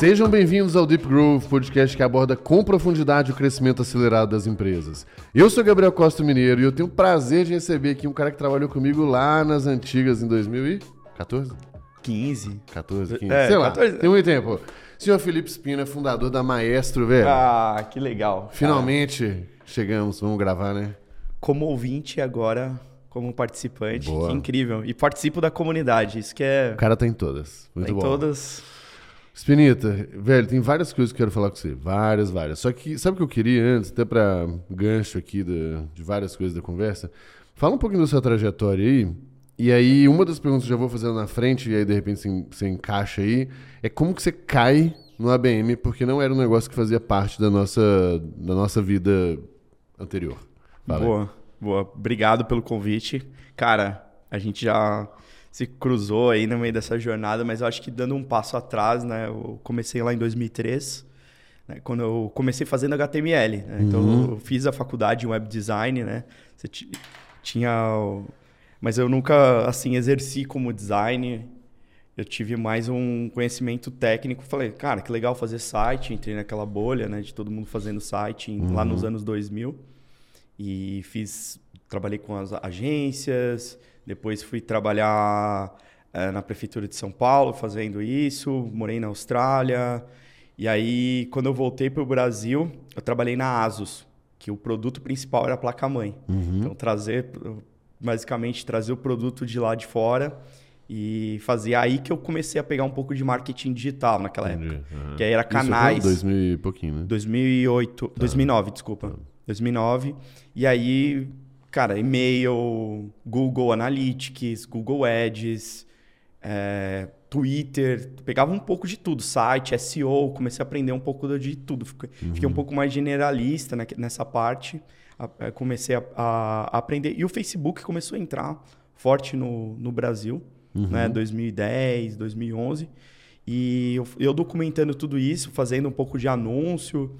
Sejam bem-vindos ao Deep Growth, podcast que aborda com profundidade o crescimento acelerado das empresas. Eu sou Gabriel Costa Mineiro e eu tenho o prazer de receber aqui um cara que trabalhou comigo lá nas antigas em 2014? 15. 14, 15. É, Sei lá, 14. tem muito tempo. Senhor Felipe Espina, fundador da Maestro, velho. Ah, que legal. Finalmente chegamos, vamos gravar, né? Como ouvinte agora como participante. Boa. Que incrível. E participo da comunidade. Isso que é. O cara tá em todas. Muito em bom. todas. Spinita, velho, tem várias coisas que eu quero falar com você. Várias, várias. Só que, sabe o que eu queria antes, até pra gancho aqui da- de várias coisas da conversa? Fala um pouquinho da sua trajetória aí. E aí, uma das perguntas que eu já vou fazendo na frente, e aí de repente você, você encaixa aí, é como que você cai no ABM, porque não era um negócio que fazia parte da nossa, da nossa vida anterior. Fala. Boa, boa. Obrigado pelo convite. Cara, a gente já se cruzou aí no meio dessa jornada, mas eu acho que dando um passo atrás, né? Eu comecei lá em 2003, né, quando eu comecei fazendo HTML. né? Então eu fiz a faculdade em web design, né? Você ti- tinha, mas eu nunca assim exerci como design. Eu tive mais um conhecimento técnico. Falei, cara, que legal fazer site. Entrei naquela bolha, né, de todo mundo fazendo site em- lá nos anos 2000 e fiz trabalhei com as agências depois fui trabalhar eh, na prefeitura de São Paulo fazendo isso morei na Austrália e aí quando eu voltei para o Brasil eu trabalhei na Asus que o produto principal era a placa mãe então trazer basicamente trazer o produto de lá de fora e fazer aí que eu comecei a pegar um pouco de marketing digital naquela Entendi, época aham. que aí era Isso canais 2000 e pouquinho, né? 2008, 2009, desculpa. 2009. E aí, cara, e-mail, Google Analytics, Google Ads, é, Twitter, pegava um pouco de tudo, site, SEO, comecei a aprender um pouco de tudo. Fiquei, fiquei um pouco mais generalista né, nessa parte, a- é, comecei a, a- a aprender. E o Facebook começou a entrar forte no, no Brasil, né, 2010, 2011. E eu, eu documentando tudo isso, fazendo um pouco de anúncio,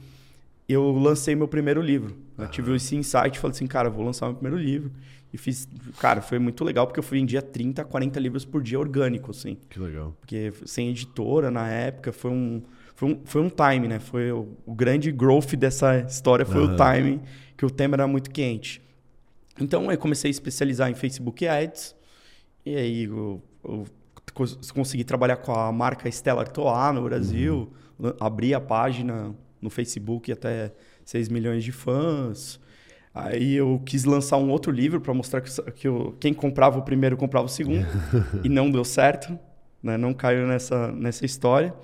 eu lancei meu primeiro livro. Eu tive esse insight, falei assim, cara, eu vou lançar meu primeiro livro. E fiz, cara, foi muito legal, porque eu fui em dia 30, 40 livros por dia orgânico, assim. Que legal. Porque sem editora na época, foi um, foi um, foi um time, né? Foi o, o grande growth dessa história, foi o time, que o tema era muito quente. Então, eu comecei a especializar em Facebook Ads. E aí, eu, eu cons- consegui trabalhar com a marca Stella Artois no Brasil. lan- Abri a página no Facebook até 6 milhões de fãs. Aí eu quis lançar um outro livro para mostrar que, que eu- quem comprava o primeiro comprava o segundo. e não deu certo. Né? Não caiu nessa, nessa história.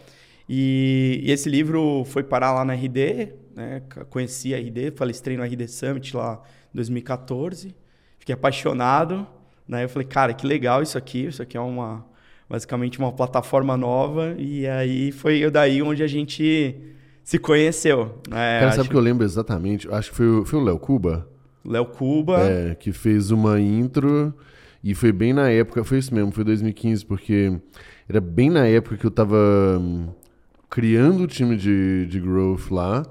E, e esse livro foi parar lá na RD. Né? Conheci a RD, palestrei no RD Summit lá em 2014. Fiquei apaixonado. Né? Eu falei, cara, que legal isso aqui. Isso aqui é uma basicamente uma plataforma nova. E aí foi daí onde a gente se conheceu. Né? Cara, Acho- sabe o que eu lembro exatamente? Acho que foi, o- foi o Léo Cuba? Léo Cuba. É, que fez uma intro e foi bem na época, foi isso mesmo, foi 2015, porque era bem na época que eu tava hum, criando o time de, de growth lá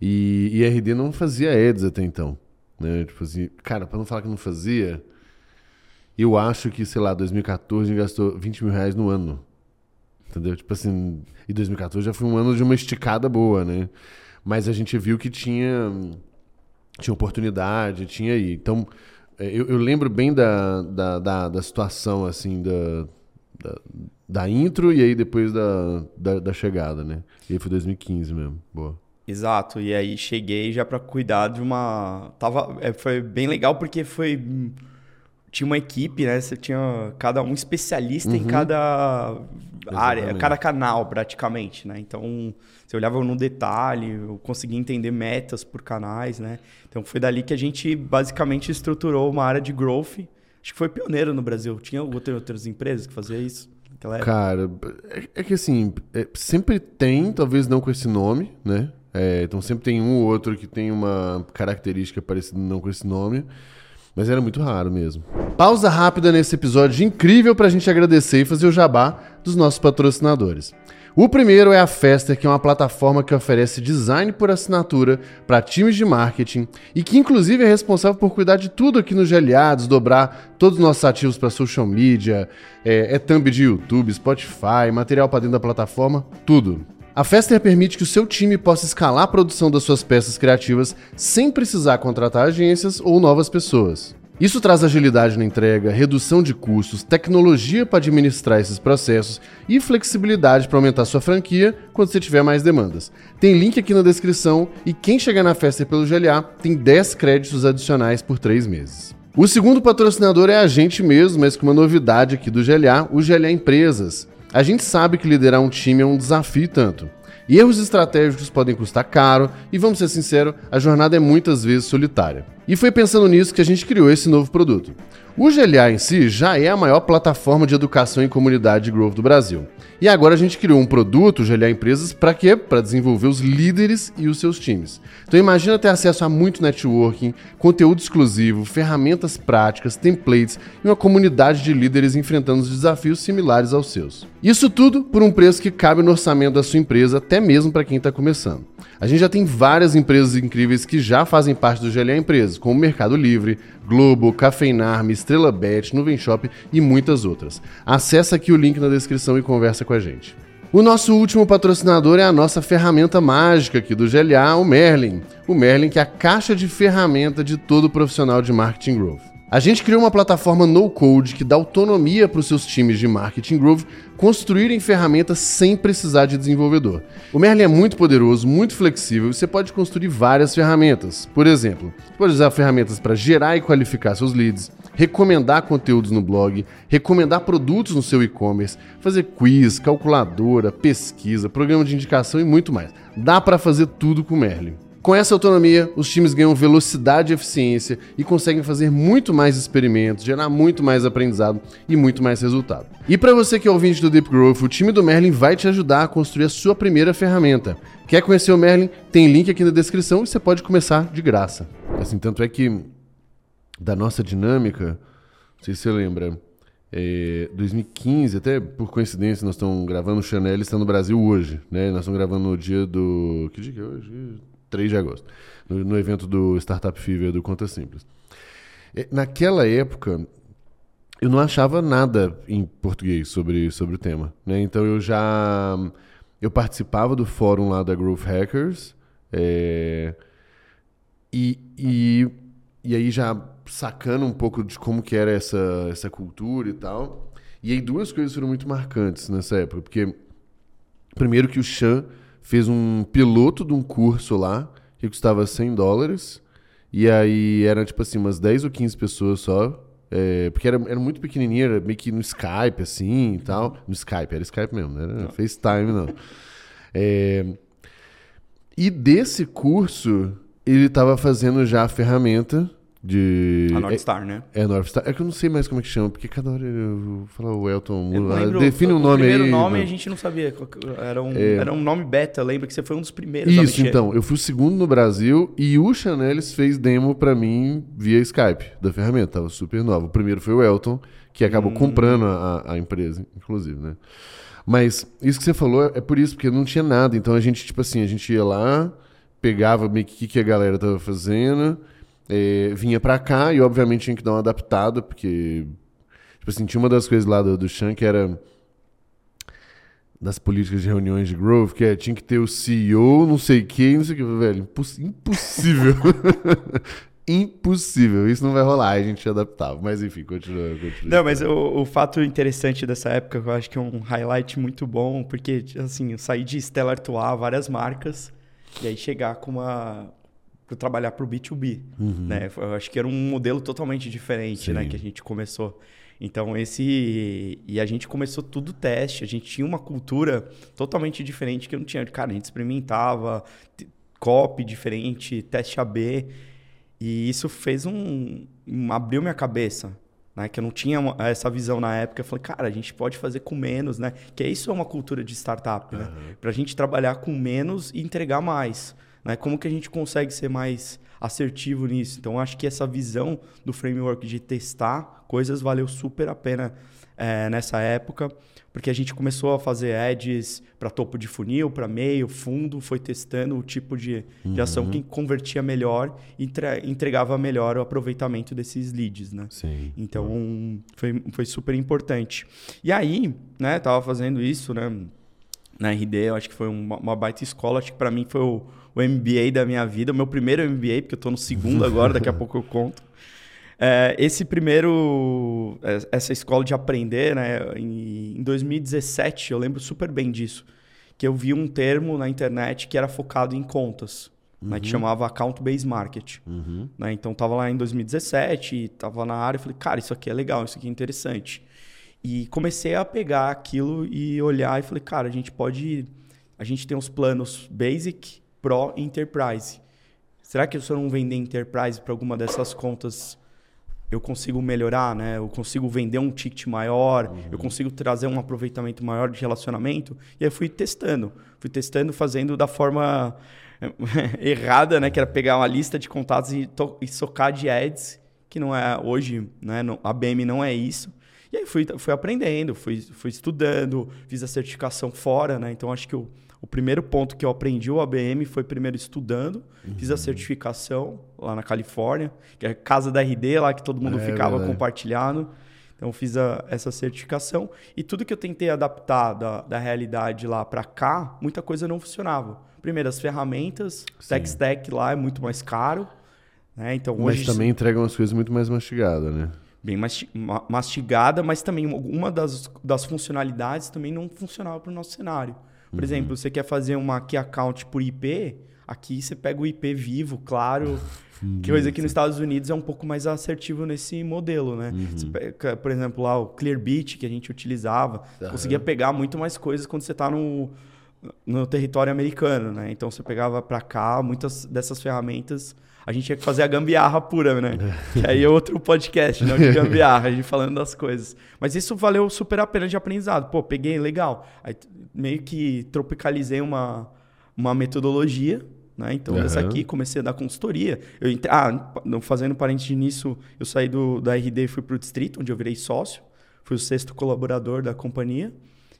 e, e RD não fazia ads até então, né? Tipo assim, cara, pra não falar que não fazia, eu acho que, sei lá, 2014 a gente gastou 20 mil reais no ano. Entendeu? Tipo assim, e 2014 já foi um ano de uma esticada boa, né? Mas a gente viu que tinha tinha oportunidade, tinha aí. Então, é, eu, eu lembro bem da, da, da, da situação, assim, da, da, da intro e aí depois da, da, da chegada, né? E aí foi 2015 mesmo. Boa. Exato, e aí cheguei já para cuidar de uma. Tava... é, foi bem legal porque foi. Tinha uma equipe, né? Você tinha cada um especialista em cada área, Exatamente. cada canal, praticamente, né? Então, você olhava no detalhe, eu conseguia entender metas por canais, né? Então, foi dali que a gente basicamente estruturou uma área de growth. Acho que foi pioneiro no Brasil. Tinha outra- outras empresas que faziam isso? Cara, é, é que assim, é, sempre tem, talvez não com esse nome, né? É, então sempre tem um ou outro que tem uma característica parecida não com esse nome. Mas era muito raro mesmo. Pausa rápida nesse episódio incrível pra gente agradecer e fazer o jabá dos nossos patrocinadores. O primeiro é a Fester, que é uma plataforma que oferece design por assinatura para times de marketing e que inclusive é responsável por cuidar de tudo aqui no GLA, desdobrar todos os nossos ativos para social media, é, é thumb de YouTube, Spotify, material para dentro da plataforma, tudo. A Fester permite que o seu time possa escalar a produção das suas peças criativas sem precisar contratar agências ou novas pessoas. Isso traz agilidade na entrega, redução de custos, tecnologia para administrar esses processos e flexibilidade para aumentar sua franquia quando você tiver mais demandas. Tem link aqui na descrição e quem chegar na Fester pelo GLA tem 10 créditos adicionais por 3 meses. O segundo patrocinador é a gente mesmo, mas com uma novidade aqui do GLA, o GLA Empresas. A gente sabe que liderar um time é um desafio tanto. E erros estratégicos podem custar caro, e vamos ser sinceros, a jornada é muitas vezes solitária. E foi pensando nisso que a gente criou esse novo produto. O GLA em si já é a maior plataforma de educação em comunidade de growth do Brasil. E agora a gente criou um produto, GLA Empresas, para quê? Para desenvolver os líderes e os seus times. Então imagina ter acesso a muito networking, conteúdo exclusivo, ferramentas práticas, templates e uma comunidade de líderes enfrentando desafios similares aos seus. Isso tudo por um preço que cabe no orçamento da sua empresa, até mesmo para quem está começando. A gente já tem várias empresas incríveis que já fazem parte do GLA Empresas, como Mercado Livre, Globo, Cafeinarme, Estrela Bet, Nuvem Shop e muitas outras. Acesse aqui o link na descrição e conversa com a gente. O nosso último patrocinador é a nossa ferramenta mágica aqui do GLA, o Merlin. O Merlin que é a caixa de ferramenta de todo profissional de marketing growth. A gente criou uma plataforma no-code que dá autonomia para os seus times de marketing growth construírem ferramentas sem precisar de desenvolvedor. O Merlin é muito poderoso, muito flexível e você pode construir várias ferramentas. Por exemplo, você pode usar ferramentas para gerar e qualificar seus leads, recomendar conteúdos no blog, recomendar produtos no seu e-commerce, fazer quiz, calculadora, pesquisa, programa de indicação e muito mais. Dá para fazer tudo com o Merlin. Com essa autonomia, os times ganham velocidade e eficiência e conseguem fazer muito mais experimentos, gerar muito mais aprendizado e muito mais resultado. E para você que é ouvinte do Deep Growth, o time do Merlin vai te ajudar a construir a sua primeira ferramenta. Quer conhecer o Merlin? Tem link aqui na descrição e você pode começar de graça. Assim, tanto é que da nossa dinâmica, não sei se você lembra, é, 2015, até por coincidência, nós estamos gravando o Chanel está no Brasil hoje, né? Nós estamos gravando no dia do. Que dia que é hoje? 3 de agosto, no, no evento do Startup Fever do Conta Simples. É, naquela época, eu não achava nada em português sobre, sobre o tema. Né? Então eu já eu participava do fórum lá da Growth Hackers é, e, e, e aí já sacando um pouco de como que era essa, essa cultura e tal. E aí duas coisas foram muito marcantes nessa época, porque primeiro que o Chan fez um piloto de um curso lá que custava 100 dólares. E aí eram tipo assim, umas 10 ou 15 pessoas só. É, porque era, era muito pequenininho, era meio que no Skype, assim e tal. No Skype, era Skype mesmo, não era não. FaceTime, não. É, e desse curso, ele estava fazendo já a ferramenta de. A North Star, é, né? É, North Star. É que eu não sei mais como é que chama, porque cada hora eu vou falar o Elton. Lembro, define um nome aí. O primeiro nome não. a gente não sabia. Era um, é. era um nome beta. Lembra que você foi um dos primeiros Isso, então. Eu fui o segundo no Brasil e o Chanelis fez demo pra mim via Skype da ferramenta. Tava super nova. O primeiro foi o Elton, que acabou hum. comprando a, a empresa, inclusive, né? Mas isso que você falou é por isso, porque não tinha nada. Então a gente, tipo assim, a gente ia lá, pegava meio que o que a galera tava fazendo é, vinha para cá e obviamente tinha que dar uma adaptada, porque tipo assim, tinha uma das coisas lá do, do Chan que era das políticas de reuniões de growth, que é, tinha que ter o CEO, não sei quem, não sei o que, velho, imposs impossível. impossível, isso não vai rolar, a gente adaptava. Mas enfim, continua. continua não, mas o, o, fato interessante dessa época, eu acho que é um highlight muito bom, porque assim, eu saí de Stellar Toa, várias marcas, e aí chegar com uma, para trabalhar para o B2B, uhum. né? Eu acho que era um modelo totalmente diferente, né? Que a gente começou. Então esse e a gente começou tudo teste. A gente tinha uma cultura totalmente diferente que eu não tinha. Cara, a gente experimentava copy diferente, teste AB e isso fez um, abriu minha cabeça, né? Que eu não tinha uma, essa visão na época. Eu falei, cara, a gente pode fazer com menos, né? Que isso é uma cultura de startup, uhum. né? Para a gente trabalhar com menos e entregar mais. Né? Como que a gente consegue ser mais assertivo nisso? Então, acho que essa visão do framework de testar coisas valeu super a pena é, nessa época, porque a gente começou a fazer ads para topo de funil, para meio, fundo, foi testando o tipo de, uhum. de ação que convertia melhor e entregava melhor o aproveitamento desses leads, né? Sim. Então, foi, foi super importante. E aí, né, tava fazendo isso, né? na RD, eu acho que foi uma, uma baita escola, acho que para mim foi o, o MBA da minha vida, o meu primeiro MBA, porque eu tô no segundo agora, daqui a pouco eu conto. É, esse primeiro, é, essa escola de aprender, né, em, em 2017, eu lembro super bem disso, que eu vi um termo na internet que era focado em contas, uhum. né, que chamava Account Based Market. Uhum. Né, então, tava lá em 2017, tava na área, e falei, cara, isso aqui é legal, isso aqui é interessante. E comecei a pegar aquilo e olhar e falei, cara, a gente pode. A gente tem os planos Basic, Pro Enterprise. Será que se eu não vender Enterprise para alguma dessas contas, eu consigo melhorar, né? Eu consigo vender um ticket maior, uhum. eu consigo trazer um aproveitamento maior de relacionamento. E aí fui testando. Fui testando, fazendo da forma errada, né? Que era pegar uma lista de contatos e, e socar de ads, que não é hoje, né? A BM não é isso. E aí fui, fui aprendendo, fui, fui estudando, fiz a certificação fora, né? Então acho que o, o primeiro ponto que eu aprendi o ABM foi primeiro estudando, uhum. fiz a uhum. certificação lá na Califórnia, que é a casa da RD lá que todo mundo é, ficava compartilhando. Então fiz a, essa certificação e tudo que eu tentei adaptar da, da realidade lá para cá, muita coisa não funcionava. Primeiro, as ferramentas, Sim. tech stack lá é muito mais caro. Né? Então, Mas também entregam as coisas muito mais mastigadas, né? bem mastigada, mas também uma das, das funcionalidades também não funcionava para o nosso cenário. Por uhum. exemplo, você quer fazer uma key account por IP, aqui você pega o IP vivo, claro, que coisa que nos Estados Unidos é um pouco mais assertivo nesse modelo, né? Uhum. Pega, por exemplo, lá o Clearbit que a gente utilizava, uhum. conseguia pegar muito mais coisas quando você está no, no território americano, né? Então você pegava para cá muitas dessas ferramentas a gente tinha que fazer a gambiarra pura, né? que aí é outro podcast, não de gambiarra, a gente falando das coisas. Mas isso valeu super a pena de aprendizado. Pô, peguei, legal. Aí meio que tropicalizei uma, uma metodologia, né? Então, uhum. dessa aqui, comecei a dar consultoria. Eu, ah, fazendo parente nisso, eu saí do, da RD e fui para o distrito, onde eu virei sócio. Fui o sexto colaborador da companhia.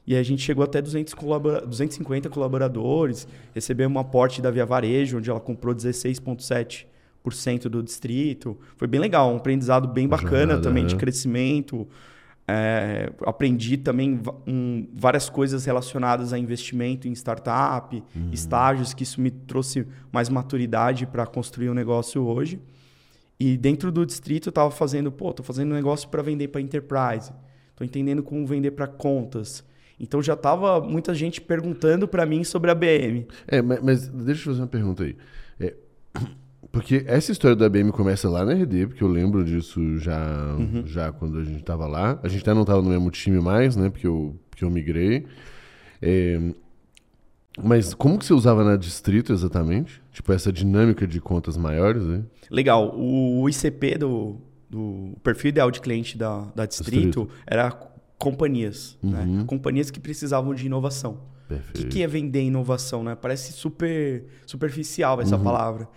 E a gente chegou até 200 colabora 250 colaboradores, recebeu um aporte da Via Varejo, onde ela comprou 16,7 do distrito. Foi bem legal, um aprendizado bem bacana Jornada, também de né? crescimento. É, aprendi também um, várias coisas relacionadas a investimento em startup, uhum. estágios, que isso me trouxe mais maturidade para construir um negócio hoje. E dentro do distrito eu estava fazendo, pô, tô fazendo um negócio para vender para enterprise. Tô entendendo como vender para contas. Então já tava muita gente perguntando para mim sobre a BM. É, mas, mas, deixa eu fazer uma pergunta aí. É, porque essa história da BM começa lá na RD, porque eu lembro disso já, uhum. já quando a gente tava lá. A gente até não tava no mesmo time mais, né? Porque eu, porque eu migrei. É, mas como que você usava na Distrito exatamente? Tipo, essa dinâmica de contas maiores, né? Legal. O ICP do, do perfil ideal de cliente da, da Distrito, Distrito. era companhias. Né? Uhum. Né? Companhias que precisavam de inovação. O que, que é vender inovação, né? Parece super superficial essa uhum. palavra.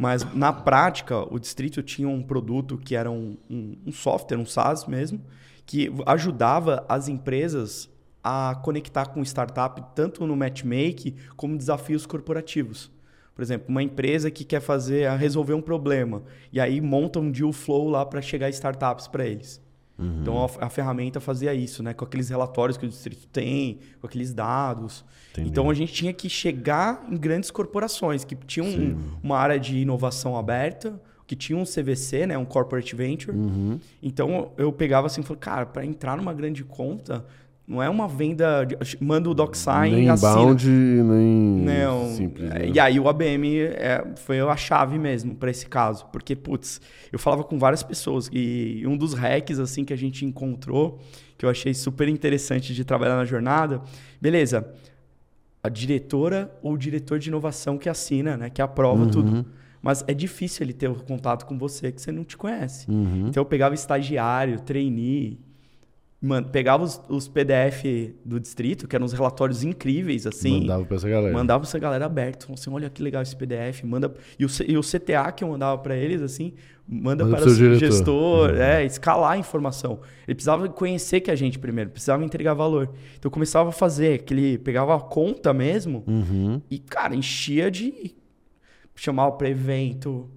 Mas na prática, o distrito tinha um produto que era um, um, um software, um SaaS mesmo, que ajudava as empresas a conectar com startup tanto no matchmaking como desafios corporativos. Por exemplo, uma empresa que quer fazer resolver um problema e aí monta um deal flow lá para chegar startups para eles. Uhum. Então a, a, ferramenta fazia isso, né? Com aqueles relatórios que o distrito tem, com aqueles dados. Entendi. Então a gente tinha que chegar em grandes corporações que tinham um, uma área de inovação aberta, que tinha um CVC, né? Um corporate venture. Uhum. Então eu pegava assim, e falei, cara, para entrar numa grande conta não é uma venda. De, manda o DocSign nem inbound, nem não, simples. Né? E aí o ABM é, foi a chave mesmo para esse caso. Porque, putz, eu falava com várias pessoas e um dos hacks assim, que a gente encontrou, que eu achei super interessante de trabalhar na jornada, beleza. A diretora ou o diretor de inovação que assina, né? Que aprova uhum. tudo. Mas é difícil ele ter o contato com você que você não te conhece. Uhum. Então eu pegava estagiário, trainee, Mano, pegava os, os, PDF do distrito, que eram uns relatórios incríveis, assim. Mandava pra essa galera. Mandava pra essa galera aberto. Falava assim, olha que legal esse PDF. Manda... E, o, e o CTA que eu mandava para eles, assim, manda, manda para o gestor, uhum. é, escalar a informação. Ele precisava conhecer que a gente primeiro, precisava entregar valor. Então eu começava a fazer aquele. Pegava a conta mesmo uhum. e, cara, enchia de chamar para evento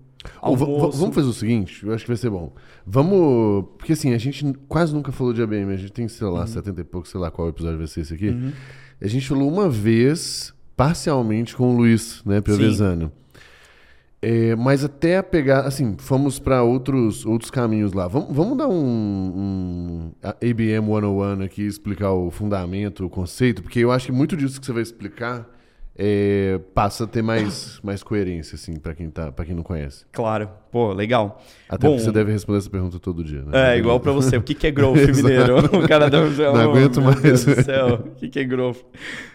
Vamos fazer o seguinte, eu acho que vai ser bom. Vamos. Porque assim, a gente quase nunca falou de ABM, a gente tem, sei lá, uhum. 70 e pouco, sei lá qual episódio vai ser esse aqui. Uhum. A gente falou uma vez, parcialmente, com o Luiz, né, Piovesano. É, mas até a pegar, assim, fomos para outros, outros caminhos lá. Vamos, vamos dar um, um ABM 101 aqui, explicar o fundamento, o conceito, porque eu acho que muito disso que você vai explicar é, passa a ter mais, mais coerência, assim, para quem, tá, quem não conhece. Claro. Pô, legal. Até Bom, porque você deve responder essa pergunta todo dia, né? É, igual para você. O que, que é growth, mineiro? o cara dá. Não aguento mais. Deus do céu. O que, que é growth?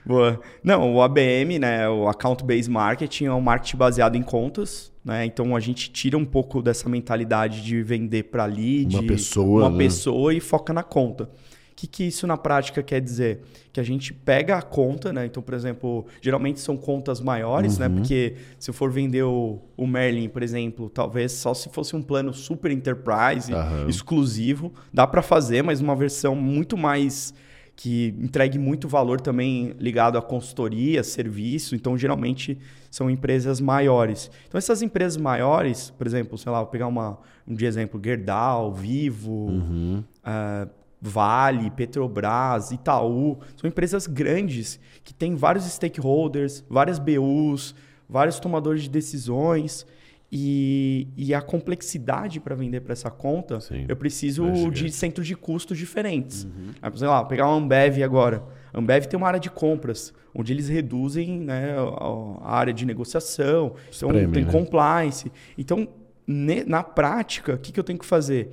Boa. Não, o ABM, né, o Account Based Marketing, é um marketing baseado em contas, né? Então a gente tira um pouco dessa mentalidade de vender para lead, uma pessoa, uma né? pessoa e foca na conta que, que isso na prática quer dizer? Que a gente pega a conta, né? Então, por exemplo, geralmente são contas maiores, né? uhum. né? Porque se eu for vender o, o, Merlin, por exemplo, talvez só se fosse um plano super enterprise, uhum. exclusivo, dá para fazer, mas uma versão muito mais que entregue muito valor também ligado à consultoria, serviço. Então, geralmente são empresas maiores. Então, essas empresas maiores, por exemplo, sei lá, vou pegar uma, um de exemplo, Gerdau, Vivo, uhum. uh, Vale, Petrobras, Itaú, são empresas grandes que têm vários stakeholders, várias BUs, vários tomadores de decisões. E, e a complexidade para vender para essa conta, Sim, eu preciso de centros de custos diferentes. Uhum. Aí, sei lá, pegar uma Ambev agora. A Ambev tem uma área de compras, onde eles reduzem né, a área de negociação, então tem né? compliance. Então, na prática, o que, que eu tenho que fazer?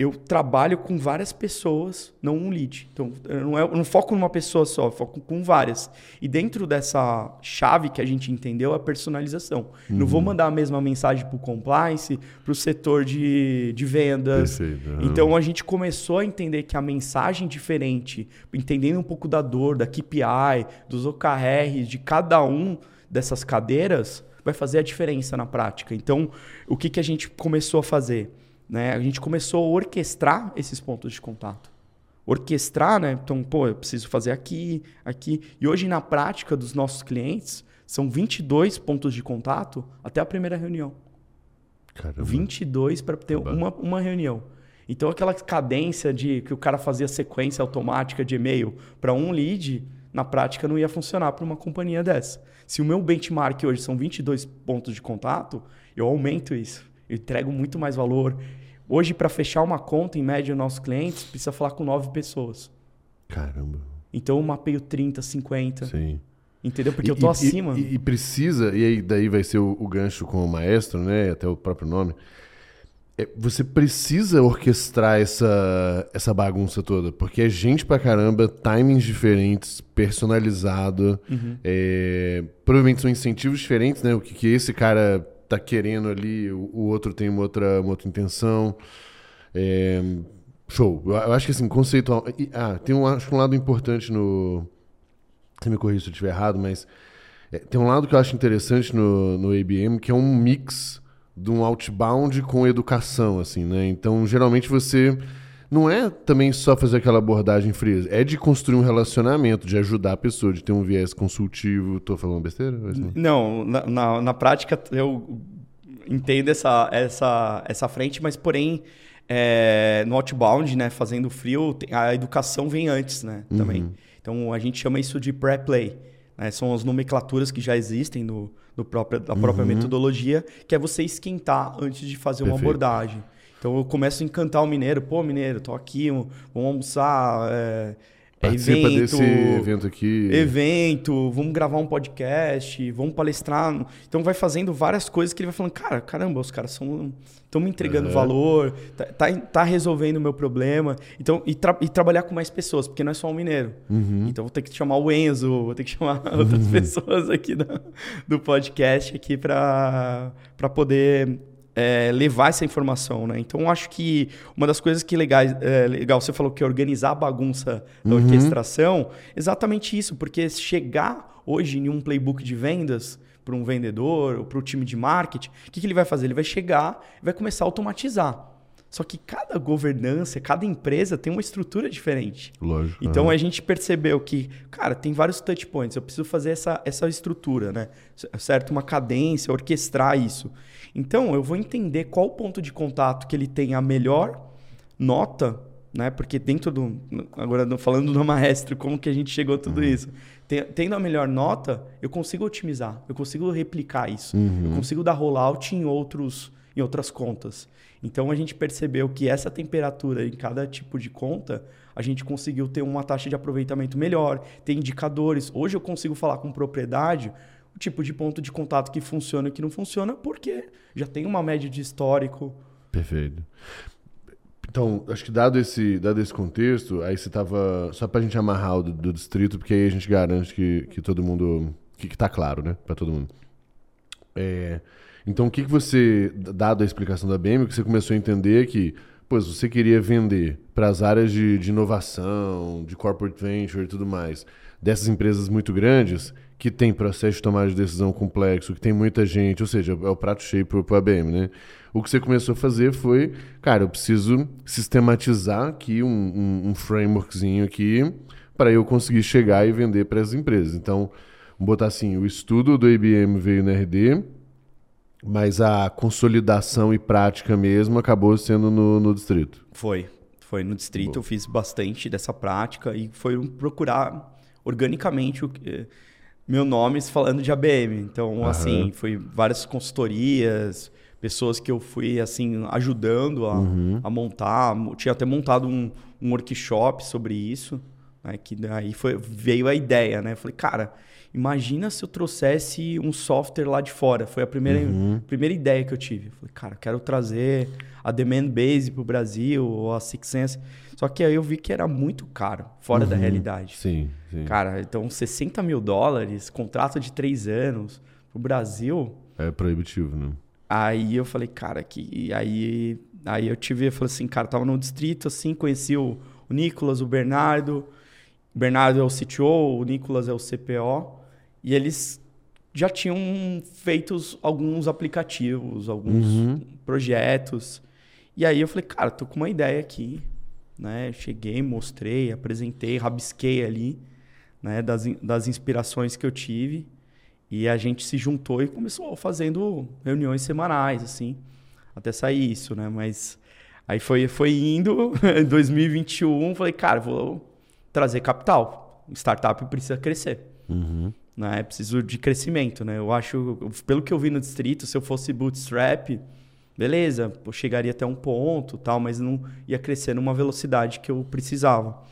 Eu trabalho com várias pessoas, não um lead. Então, eu não, é, eu não foco numa pessoa só, eu foco com várias. E dentro dessa chave que a gente entendeu, é a personalização. Uhum. Não vou mandar a mesma mensagem para o compliance, para o setor de, de vendas. Uhum. Então, a gente começou a entender que a mensagem diferente, entendendo um pouco da dor, da KPI, dos OKRs, de cada um dessas cadeiras, vai fazer a diferença na prática. Então, o que, que a gente começou a fazer? Né, a gente começou a orquestrar esses pontos de contato. Orquestrar, né? Então, pô, eu preciso fazer aqui, aqui. E hoje, na prática dos nossos clientes, são 22 pontos de contato até a primeira reunião. Caramba. 22 para ter uma, uma reunião. Então, aquela cadência de que o cara fazia sequência automática de e-mail para um lead, na prática não ia funcionar para uma companhia dessa. Se o meu benchmark hoje são 22 pontos de contato, eu aumento isso. Eu entrego muito mais valor, Hoje, para fechar uma conta, em média, nossos clientes, precisa falar com nove pessoas. Caramba. Então, eu mapeio 30, 50. Sim. Entendeu? Porque e, eu tô e, acima. E, e, precisa, e aí daí vai ser o, o, gancho com o maestro, né? Até o próprio nome. É, você precisa orquestrar essa, essa bagunça toda, porque é gente pra caramba, timings diferentes, personalizado. Uhum. É, provavelmente são incentivos diferentes, né? O que, que esse cara tá querendo ali, o, outro tem uma outra, uma outra intenção. É, show. Eu, acho que assim, conceitual. Ah, tem um, acho um lado importante no. Você me corrija se eu estiver errado, mas é, tem um lado que eu acho interessante no, no ABM, que é um mix de um outbound com educação, assim, né? Então, geralmente você não é também só fazer aquela abordagem fria, é de construir um relacionamento, de ajudar a pessoa, de ter um viés consultivo. Tô falando besteira? Não, na, na, na, prática eu entendo essa, essa, essa frente, mas porém é, no outbound, né, fazendo frio, a educação vem antes, né, também. Uhum. Então a gente chama isso de pré-play. Né, são as nomenclaturas que já existem no, no próprio, da própria uhum. metodologia, que é você esquentar antes de fazer Perfeito. uma abordagem. Então eu começo a encantar o mineiro. Pô, mineiro, tô aqui, vamos almoçar. É, Participa evento, desse evento aqui. Evento, vamos gravar um podcast, vamos palestrar. Então vai fazendo várias coisas que ele vai falando, cara, caramba, os caras estão me entregando é. valor, tá, tá, tá, resolvendo o meu problema. Então, e, tra e, trabalhar com mais pessoas, porque não é só um mineiro. Uhum. Então vou ter que chamar o Enzo, vou ter que chamar outras uhum. pessoas aqui do, do podcast aqui para poder é, levar essa informação, né? Então, acho que uma das coisas que legais, é, legal, você falou que é organizar a bagunça da uhum. orquestração, exatamente isso, porque chegar hoje em um playbook de vendas para um vendedor ou para o time de marketing, o que, que ele vai fazer? Ele vai chegar e vai começar a automatizar. Só que cada governança, cada empresa tem uma estrutura diferente. Lógico. Então uhum. a gente percebeu que, cara, tem vários touch points. Eu preciso fazer essa, essa estrutura, né? Certo? Uma cadência, orquestrar isso. Então, eu vou entender qual ponto de contato que ele tem a melhor nota né? Porque dentro do. Agora, falando do maestro, como que a gente chegou a tudo uhum. isso? Tendo a melhor nota, eu consigo otimizar, eu consigo replicar isso, uhum. eu consigo dar rollout em, outros, em outras contas. Então a gente percebeu que essa temperatura em cada tipo de conta, a gente conseguiu ter uma taxa de aproveitamento melhor, ter indicadores. Hoje eu consigo falar com propriedade o tipo de ponto de contato que funciona e que não funciona, porque já tem uma média de histórico. Perfeito. Então, acho que dado esse, dado esse contexto, aí você estava. Só para a gente amarrar o do, do, distrito, porque aí a gente garante que, que todo mundo. que, está claro, né? Para todo mundo. É, então, o que, que você, dado a explicação da BM, que você começou a entender que, pois, você queria vender para as áreas de, de inovação, de corporate venture e tudo mais, dessas empresas muito grandes, que tem processo de tomada de decisão complexo, que tem muita gente, ou seja, é o prato cheio para o ABM, né? O que você começou a fazer foi, cara, eu preciso sistematizar aqui um, um, um frameworkzinho aqui para eu conseguir chegar e vender para as empresas. Então, botar assim, o estudo do IBM veio no RD, mas a consolidação e prática mesmo acabou sendo no, no distrito. Foi. Foi no distrito, Boa. eu fiz bastante dessa prática e foi procurar organicamente o meu nome falando de ABM. Então, uhum. assim, foi várias consultorias, pessoas que eu fui assim ajudando a, uhum. a montar. Tinha até montado um, um workshop sobre isso, né? que daí foi, veio a ideia, né? Falei, cara, imagina se eu trouxesse um software lá de fora. Foi a primeira, uhum. primeira ideia que eu tive. Eu falei, cara, quero trazer a Demand Base para o Brasil, ou a Six Sense. Só que aí eu vi que era muito caro, fora uhum. da realidade. Sim, sim. Cara, então 60 mil dólares, contrato de três anos, o Brasil... É proibitivo, né? Aí eu falei, cara, que aí aí eu tive, eu falei assim, cara, tava no distrito assim, conheci o, o Nicolas, o Bernardo. O Bernardo é o CTO, o Nicolas é o CPO, e eles já tinham feito alguns aplicativos, alguns uhum. projetos. E aí eu falei, cara, tô com uma ideia aqui, né? Cheguei, mostrei, apresentei, rabisquei ali, né, das, das inspirações que eu tive. E a gente se juntou e começou fazendo reuniões semanais, assim, até sair isso, né? Mas aí foi, foi indo, em 2021, falei, cara, vou trazer capital. Startup precisa crescer. Uhum. Né? Preciso de crescimento, né? Eu acho, pelo que eu vi no distrito, se eu fosse bootstrap, beleza, eu chegaria até um ponto, tal, mas não ia crescer numa velocidade que eu precisava.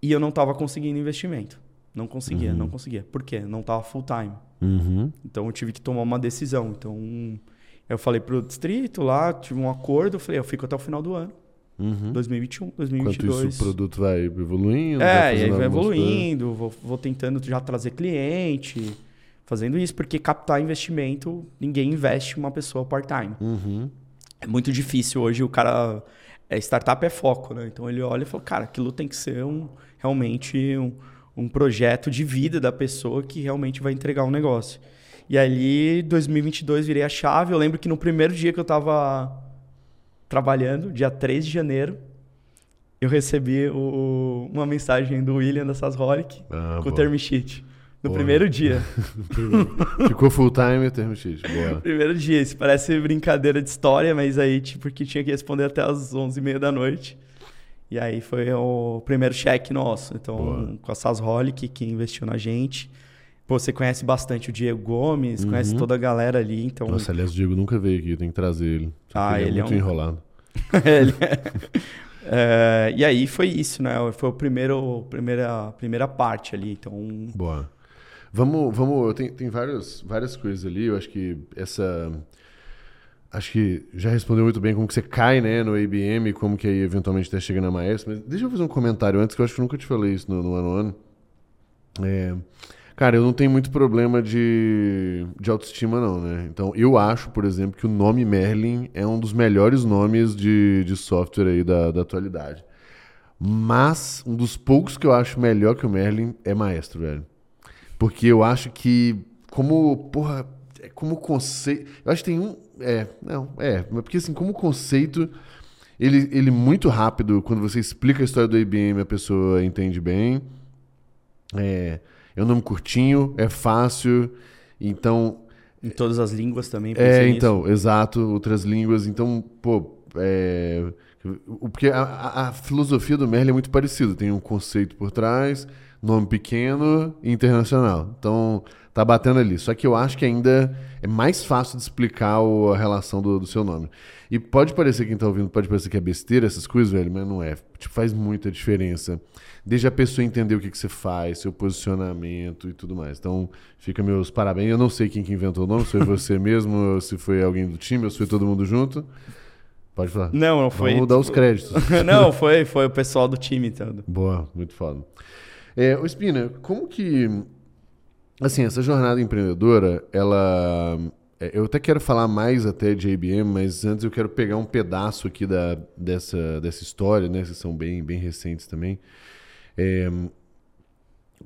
E eu não estava conseguindo investimento. Não conseguia, uhum. não conseguia. Por quê? Não estava full time. Uhum. Então eu tive que tomar uma decisão. Então eu falei pro distrito lá, tive um acordo, eu falei, eu fico até o final do ano. Uhum. 2021, 2022. Enquanto isso, o produto vai evoluindo? É, vai e aí vai evoluindo, vou, vou, tentando já trazer cliente, fazendo isso, porque captar investimento, ninguém investe uma pessoa part-time. Uhum. É muito difícil hoje, o cara. É, startup é foco, né? Então ele olha e fala, cara, aquilo tem que ser um, realmente um, um projeto de vida da pessoa que realmente vai entregar um negócio. E ali, 2022, virei a chave. Eu lembro que no primeiro dia que eu estava trabalhando, dia 3 de janeiro, eu recebi o, uma mensagem do William da Sasholic ah, com o term sheet. No boa. primeiro dia. Ficou full time o term sheet. Boa. primeiro dia. Isso parece brincadeira de história, mas aí, tipo, porque tinha que responder até as 11h30 da noite. E aí foi o primeiro cheque nosso. Então, Boa. com a Sasholic, que investiu na gente. Pô, você conhece bastante o Diego Gomes, uhum. conhece toda a galera ali, então... Nossa, aliás, o Diego nunca veio aqui, tem que trazer ele. ah, ele, é, muito é um... enrolado. ele é... é... E aí foi isso, né? Foi a primeiro, primeira, primeira parte ali, então... Boa. Vamos, vamos... Tem, tem várias, várias coisas ali, eu acho que essa acho que já respondeu muito bem como que você cai né, no IBM e como que aí eventualmente até chega na Maestro. Mas deixa eu fazer um comentário antes, que eu acho que eu nunca te falei isso no, no ano ano. É, cara, eu não tenho muito problema de, de autoestima, não, né? Então, eu acho, por exemplo, que o nome Merlin é um dos melhores nomes de, de software aí da, da atualidade. Mas, um dos poucos que eu acho melhor que o Merlin é Maestro, velho. Porque eu acho que, como, porra, é como conceito. Eu acho que tem um. É, não, é. Porque assim, como conceito, ele, ele muito rápido, quando você explica a história do IBM, a pessoa entende bem. É, é um nome curtinho, é fácil. Então. Em todas as línguas também. É, então, exato, outras línguas. Então, pô, é, Porque a, a, a filosofia do Merlin é muito parecida. Tem um conceito por trás, nome pequeno e internacional. Então, tá batendo ali. Só que eu acho que ainda é mais fácil de explicar o, a relação do, do, seu nome. E pode parecer, quem tá ouvindo, pode parecer que é besteira essas coisas, velho, mas não é. Tipo, faz muita diferença. Desde a pessoa entender o que, que você faz, seu posicionamento e tudo mais. Então, fica meus parabéns. Eu não sei quem que inventou o nome, se foi você mesmo, se foi alguém do time, ou se foi todo mundo junto. Pode falar. Não, não foi. Vamos dar os créditos. não, foi, foi o pessoal do time todo. Boa, muito foda. É, o Spina, como que. Assim, essa jornada empreendedora, ela. É, eu até quero falar mais até de IBM, mas antes eu quero pegar um pedaço aqui da, dessa, dessa história, né? Vocês são bem, bem recentes também. É,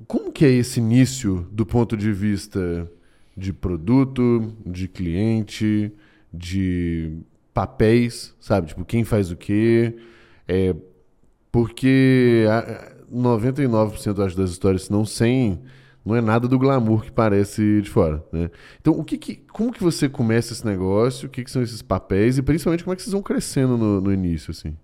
como que é esse início do ponto de vista de produto, de cliente, de papéis, sabe? Tipo, quem faz o quê? É, porque 99% acho das histórias, se não 100, não é nada do glamour que parece de fora, né? Então, o que, que como que você começa esse negócio? O que, que são esses papéis? E principalmente, como é que vocês vão crescendo no, no início, assim?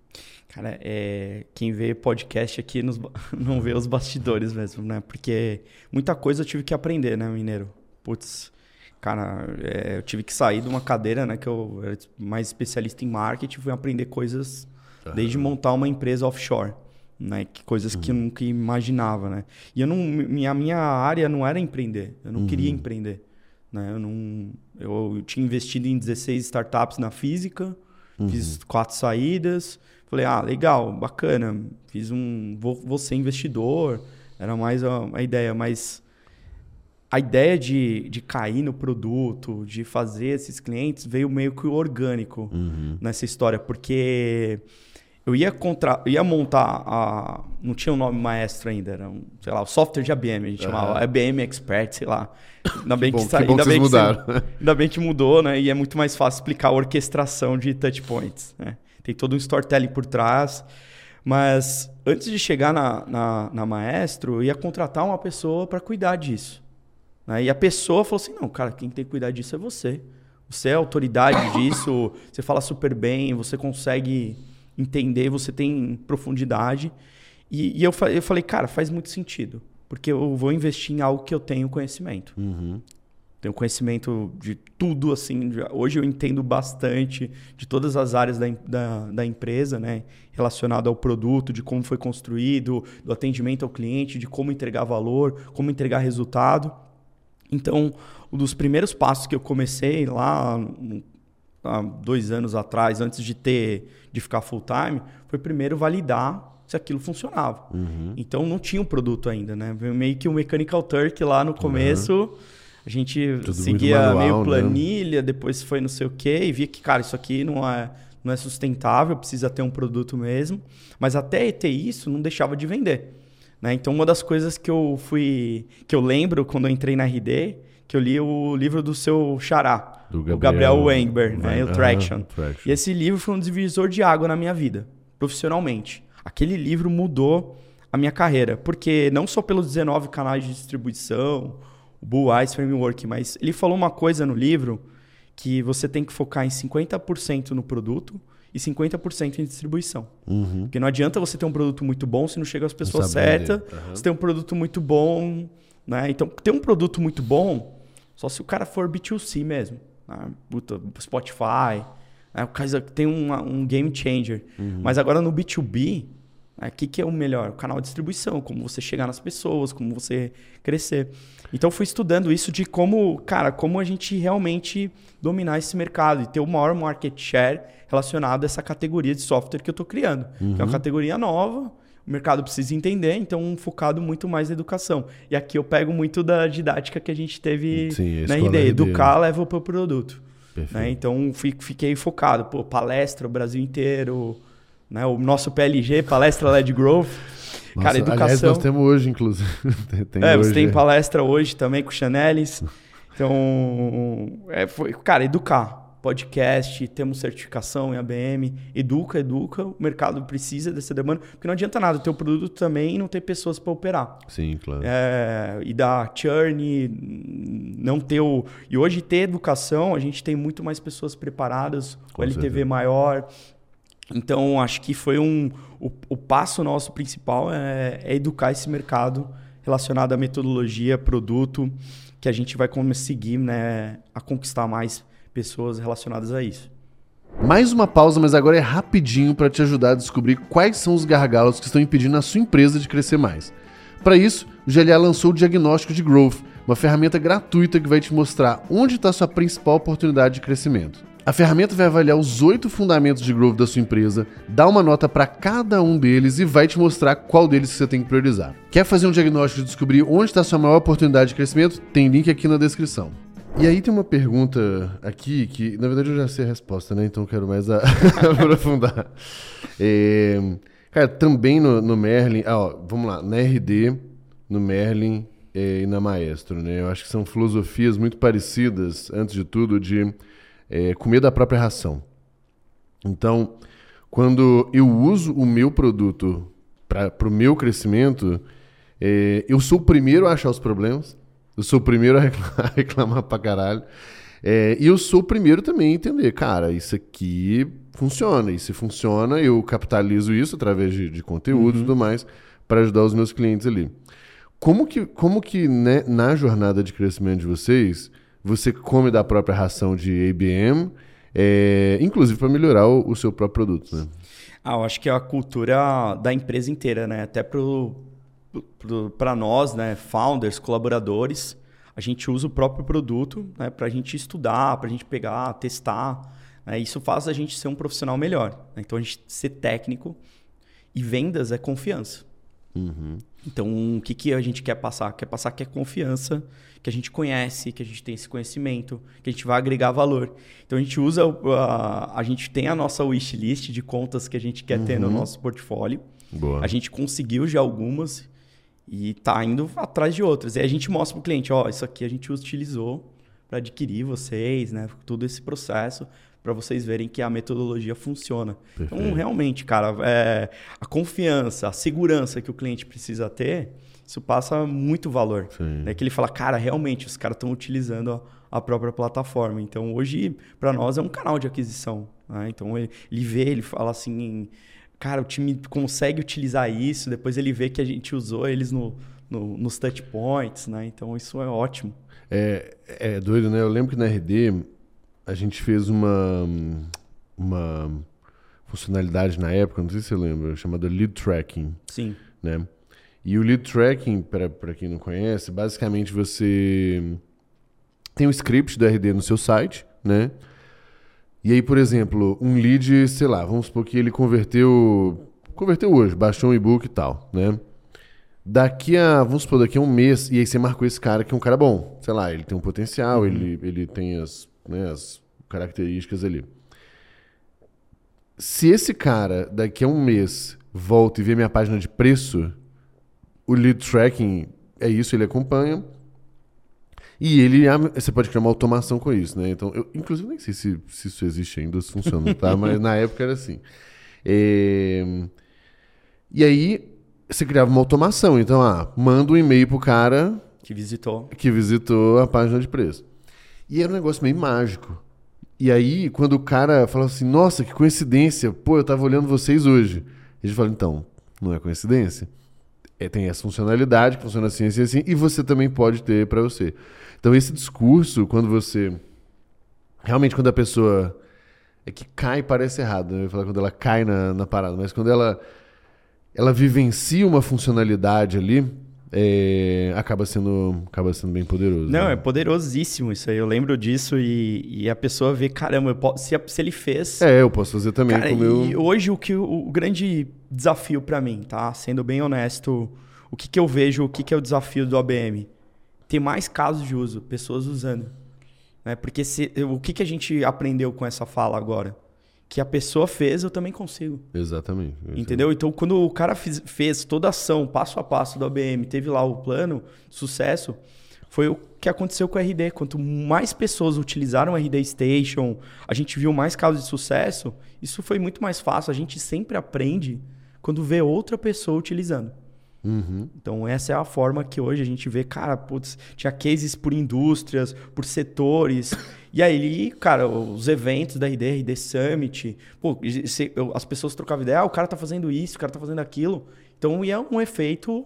Cara, é, quem vê podcast aqui nos, não vê os bastidores mesmo, né? Porque muita coisa eu tive que aprender, né, Mineiro? Putz, cara, é, eu tive que sair de uma cadeira, né? Que eu era mais especialista em marketing, fui aprender coisas uhum. desde montar uma empresa offshore né? Que coisas uhum. que eu uhum. nunca imaginava, né? E eu não, minha minha área não era empreender, eu não uhum. queria empreender, né? Eu não, eu, eu, tinha investido em 16 startups na física, uhum. fiz quatro saídas, falei, ah, legal, bacana, fiz um, vou, vou ser investidor, era mais a, a ideia, mas a ideia de, de cair no produto, de fazer esses clientes, veio meio que orgânico uhum. nessa história, porque eu ia, contra, eu ia montar a. Não tinha um nome maestro ainda, era um, sei lá, o software de IBM, a gente uhum. chamava IBM Expert, sei lá. Ainda bem que, que, bom, que, ainda bem que mudaram. Você, ainda bem que mudou, né? E é muito mais fácil explicar a orquestração de touchpoints. Né? Tem todo um storytelling por trás. Mas antes de chegar na, na, na Maestro, eu ia contratar uma pessoa para cuidar disso. Né? E a pessoa falou assim: não, cara, quem tem que cuidar disso é você. Você é autoridade disso, você fala super bem, você consegue entender, você tem profundidade. E, e eu, eu falei, cara, faz muito sentido. Porque eu vou investir em algo que eu tenho conhecimento. Uhum. Tenho conhecimento de tudo, assim. De, hoje eu entendo bastante de todas as áreas da, da, da, empresa, né? Relacionado ao produto, de como foi construído, do atendimento ao cliente, de como entregar valor, como entregar resultado. Então, um dos primeiros passos que eu comecei lá há dois anos atrás, antes de ter de ficar full time, foi primeiro validar se aquilo funcionava. Uhum. então não tinha um produto ainda, né? Meio que um Mechanical Turk lá no começo. Uhum. A gente Tudo seguia manual, meio né? planilha, né? depois foi não sei o quê, e via que, cara, isso aqui não é, não é sustentável, precisa ter um produto mesmo. Mas até ter isso, não deixava de vender. Né? Então, uma das coisas que eu fui. que eu lembro quando eu entrei na RD, que eu li o livro do seu xará, do Gabriel, o Gabriel Wengber, né? o Traction. Traction. E esse livro foi um divisor de água na minha vida, profissionalmente. Aquele livro mudou a minha carreira, porque não só pelos 19 canais de distribuição, o Blue Eyes Framework, mas ele falou uma coisa no livro que você tem que focar em 50% no produto e 50% em distribuição. Uhum. Porque não adianta você ter um produto muito bom se não chega às pessoas certas. Uhum. Você tem um produto muito bom, né? Então, ter um produto muito bom, só se o cara for B2C mesmo. Né? Puta, Spotify. Né? O cara tem um, um game changer. Uhum. Mas agora no B2B, o né? que, que é o melhor? O canal de distribuição, como você chegar nas pessoas, como você crescer. Então fui estudando isso de como, cara, como a gente realmente dominar esse mercado e ter o maior market share relacionado a essa categoria de software que eu estou criando. Uhum. Que é uma uhum. categoria nova, o mercado precisa entender, então focado muito mais na educação. E aqui eu pego muito da didática que a gente teve Sim, na ideia, educar leva para o produto. Né? Então fiquei focado, pô, palestra o Brasil inteiro, né? o nosso PLG, palestra LED Growth. Nossa, cara, educação. Aliás, nós temos hoje, inclusive. tem é, hoje. você tem palestra hoje também com o Chanelis. Então, é, foi, cara, educar podcast, temos certificação em ABM, educa, educa, o mercado precisa dessa demanda, porque não adianta nada ter o produto também e não ter pessoas para operar. Sim, claro. É, e dar churn, não ter o... E hoje ter educação, a gente tem muito mais pessoas preparadas, Com o LTV certeza. maior, Então, acho que foi um. O, o passo nosso principal é, é, educar esse mercado relacionado à metodologia, produto, que a gente vai conseguir né, a conquistar mais pessoas relacionadas a isso. Mais uma pausa, mas agora é rapidinho para te ajudar a descobrir quais são os gargalos que estão impedindo a sua empresa de crescer mais. Para isso, o GLA lançou o Diagnóstico de Growth, uma ferramenta gratuita que vai te mostrar onde está sua principal oportunidade de crescimento. A ferramenta vai avaliar os oito fundamentos de growth da sua empresa, dá uma nota para cada um deles e vai te mostrar qual deles você tem que priorizar. Quer fazer um diagnóstico e descobrir onde está sua maior oportunidade de crescimento? Tem link aqui na descrição. E aí tem uma pergunta aqui que, na verdade, eu já sei a resposta, né? Então quero mais aprofundar. É, cara, também no, no Merlin, ah, ó, vamos lá, na RD, no Merlin é, e na Maestro, né? Eu acho que são filosofias muito parecidas, antes de tudo, de é, comer da própria ração. Então, quando eu uso o meu produto para o meu crescimento, é, eu sou o primeiro a achar os problemas, eu sou o primeiro a reclamar, reclamar pra caralho. É, e eu sou o primeiro também a entender, cara, isso aqui funciona. E se funciona, eu capitalizo isso através de, de conteúdo e uhum. tudo mais para ajudar os meus clientes ali. Como que, como que né, na jornada de crescimento de vocês, você come da própria ração de IBM, é, inclusive para melhorar o, o, seu próprio produto, né? Ah, eu acho que é a cultura da empresa inteira, né? Até para nós, né, founders, colaboradores, a gente usa o próprio produto né, para a gente estudar, para a gente pegar, testar. Né? Isso faz a gente ser um profissional melhor. Né? Então, a gente ser técnico e vendas é confiança. Uhum. Então, o que, que a gente quer passar? Quer passar que é confiança, que a gente conhece, que a gente tem esse conhecimento, que a gente vai agregar valor. Então, a gente usa, a, a gente tem a nossa wishlist de contas que a gente quer uhum. ter no uhum. nosso portfólio. Boa. A gente conseguiu já algumas e está indo atrás de outras. E a gente mostra para o cliente, ó, isso aqui a gente utilizou para adquirir vocês, né? Todo esse processo para vocês verem que a metodologia funciona. Então, Perfeito. Então, realmente, cara, é, a confiança, a segurança que o cliente precisa ter, isso passa muito valor. Né? Que ele fala, cara, realmente, os caras estão utilizando a, a, própria plataforma. Então, hoje, para nós, é um canal de aquisição. Né? Então, ele, ele vê, ele fala assim, cara, o time consegue utilizar isso, depois ele vê que a gente usou eles no, no, nos touch points, né? Então, isso é ótimo. É, é doido, né? Eu lembro que na RD a gente fez uma, uma funcionalidade na época, não sei se você lembra, chamada Lead Tracking. Sim. Né? E o Lead Tracking, para quem não conhece, basicamente você tem um script do RD no seu site, né? E aí, por exemplo, um lead, sei lá, vamos supor que ele converteu converteu hoje, baixou um e-book e tal, né? Daqui a, vamos supor, daqui a um mês, e aí você marcou esse cara que é um cara bom. Sei lá, ele tem um potencial, uhum. ele, ele tem as né, as características ali. Se esse cara, daqui a um mês, volta e vê minha página de preço, o lead tracking é isso, ele acompanha. E ele, você pode criar uma automação com isso, né? Então, eu, inclusive, nem sei se, se isso existe ainda, se funciona, tá? Mas na época era assim. É... E aí, você criava uma automação. Então, ah, manda um e-mail pro cara... Que visitou. Que visitou a página de preço. E era um negócio meio mágico. E aí, quando o cara fala assim, nossa, que coincidência, pô, eu tava olhando vocês hoje. A gente fala, então, não é coincidência. É, tem essa funcionalidade que funciona assim, assim, assim, e você também pode ter para você. Então, esse discurso, quando você. Realmente, quando a pessoa. É que cai, parece errado, né? Eu falar quando ela cai na, na parada, mas quando ela, ela vivencia uma funcionalidade ali, é, acaba, sendo, acaba sendo bem poderoso. Não, né? é poderosíssimo isso aí. Eu lembro disso e, e a pessoa vê, caramba, posso, se, se, ele fez. É, eu posso fazer também cara. E hoje o que o, o grande desafio para mim, tá? Sendo bem honesto, o que, que eu vejo, o que, que é o desafio do ABM? Ter mais casos de uso, pessoas usando. Né? Porque se, o que, que a gente aprendeu com essa fala agora? Que a pessoa fez, eu também consigo. Exatamente. Entendeu? Então, quando o cara fiz, fez toda a ação, passo a passo do ABM, teve lá o plano, sucesso, foi o que aconteceu com o RD. Quanto mais pessoas utilizaram o RD Station, a gente viu mais casos de sucesso, isso foi muito mais fácil. A gente sempre aprende quando vê outra pessoa utilizando. Uhum. Então, essa é a forma que hoje a gente vê, cara, putz, tinha cases por indústrias, por setores. e aí, cara, os eventos da RD, RD Summit, pô, as pessoas trocavam ideia, ah, o cara tá fazendo isso, o cara tá fazendo aquilo. Então, ia um efeito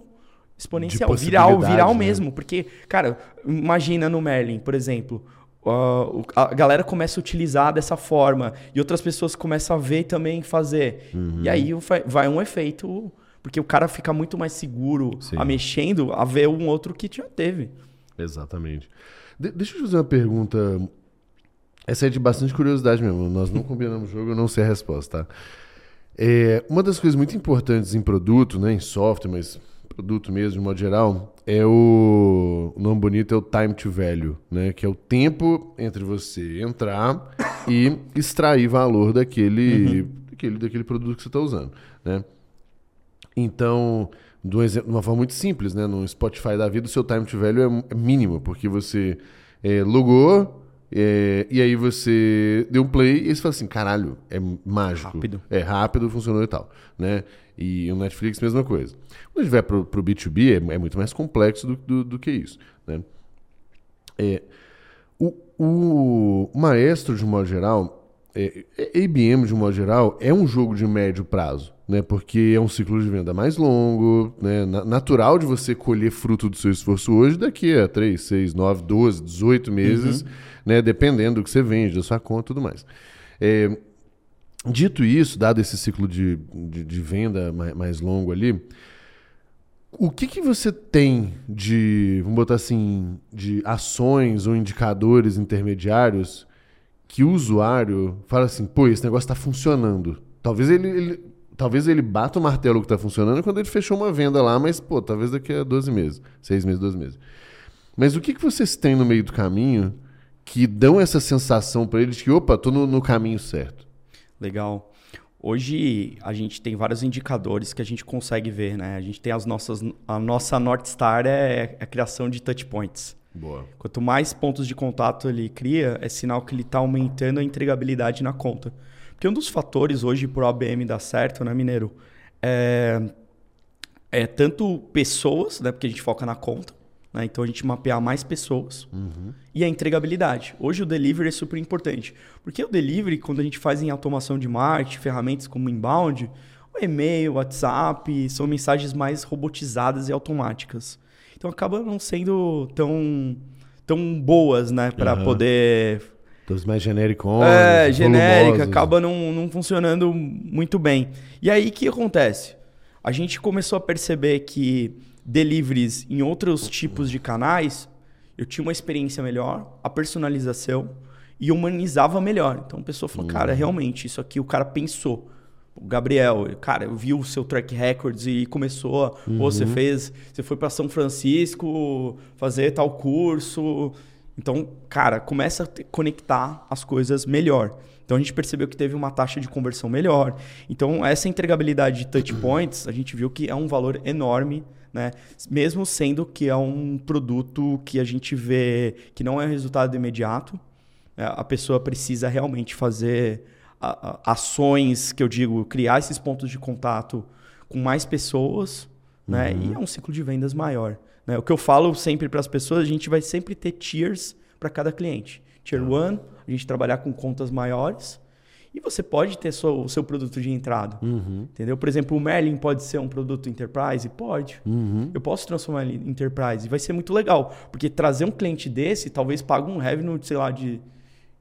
exponencial, viral, viral né? mesmo. Porque, cara, imagina no Merlin, por exemplo, Uh, a galera começa a utilizar dessa forma e outras pessoas começam a ver também fazer. Uhum. E aí vai um efeito, porque o cara fica muito mais seguro Sim. a mexendo a ver um outro que já teve. Exatamente. De deixa eu te fazer uma pergunta. Essa é de bastante curiosidade mesmo. Nós não combinamos o jogo, eu não sei a resposta. Tá? É, uma das coisas muito importantes em produto, né, em software, mas produto mesmo, de modo geral, é o, o nome bonito é o time to value, né? Que é o tempo entre você entrar e extrair valor daquele, uhum. daquele, daquele produto que você está usando, né? Então, de, um uma forma muito simples, né? No Spotify da vida, o seu time to value é, é mínimo, porque você é, logou, é, e aí você deu um play e você fala assim, caralho, é mágico. Rápido. É rápido, funcionou e tal. Né? E o Netflix, mesma coisa. Quando a gente vai para o B2B, é, é, muito mais complexo do, do, do que isso. Né? É, o, o, Maestro, de um modo geral, é, IBM, de um modo geral, é um jogo de médio prazo. Né, porque é um ciclo de venda mais longo, né, natural de você colher fruto do seu esforço hoje daqui a 3, 6, 9, 12, 18 meses. Uhum né? Dependendo do que você vende, da sua conta e tudo mais. É, dito isso, dado esse ciclo de, de, de venda mais, mais, longo ali, o que, que você tem de, vamos botar assim, de ações ou indicadores intermediários que o usuário fala assim, pô, esse negócio está funcionando. Talvez ele, ele, talvez ele bata o martelo que está funcionando quando ele fechou uma venda lá, mas, pô, talvez daqui a 12 meses, 6 meses, 12 meses. Mas o que, que vocês têm no meio do caminho que dão essa sensação para eles que, opa, tô no, no, caminho certo. Legal. Hoje a gente tem vários indicadores que a gente consegue ver, né? A gente tem as nossas. A nossa North Star é a criação de touch points. Boa. Quanto mais pontos de contato ele cria, é sinal que ele está aumentando a entregabilidade na conta. Porque um dos fatores hoje para o ABM dar certo, né, Mineiro? É, é tanto pessoas, né? Porque a gente foca na conta, né? Então a gente mapear mais pessoas uhum. e a entregabilidade. Hoje o delivery é super importante. Porque o delivery, quando a gente faz em automação de marketing, ferramentas como inbound, o e-mail, o WhatsApp, são mensagens mais robotizadas e automáticas. Então acaba não sendo tão, tão boas, né? Para uhum. poder. Dos mais genéricos. É, genérica, acaba não, não funcionando muito bem. E aí o que acontece? A gente começou a perceber que deliveries em outros tipos de canais, eu tinha uma experiência melhor, a personalização e humanizava melhor. Então a pessoa falou, uhum. cara, realmente, isso aqui o cara pensou. O Gabriel, cara, eu vi o seu track records e começou, uhum. Pô, você fez, você foi para São Francisco fazer tal curso. Então, cara, começa a conectar as coisas melhor. Então a gente percebeu que teve uma taxa de conversão melhor. Então essa entregabilidade de touch points, a gente viu que é um valor enorme né? Mesmo sendo que é um produto que a gente vê que não é resultado imediato, né? a pessoa precisa realmente fazer ações que eu digo, criar esses pontos de contato com mais pessoas, né? Uhum. E é um ciclo de vendas maior. Né? O que eu falo sempre para as pessoas, a gente vai sempre ter tiers para cada cliente. Tier 1, uhum. a gente trabalhar com contas maiores. E você pode ter o seu produto de entrada. Uhum. Entendeu? Por exemplo, o Merlin pode ser um produto enterprise? Pode. Uhum. Eu posso transformar ele em enterprise. E vai ser muito legal. Porque trazer um cliente desse talvez pague um revenue, sei lá, de,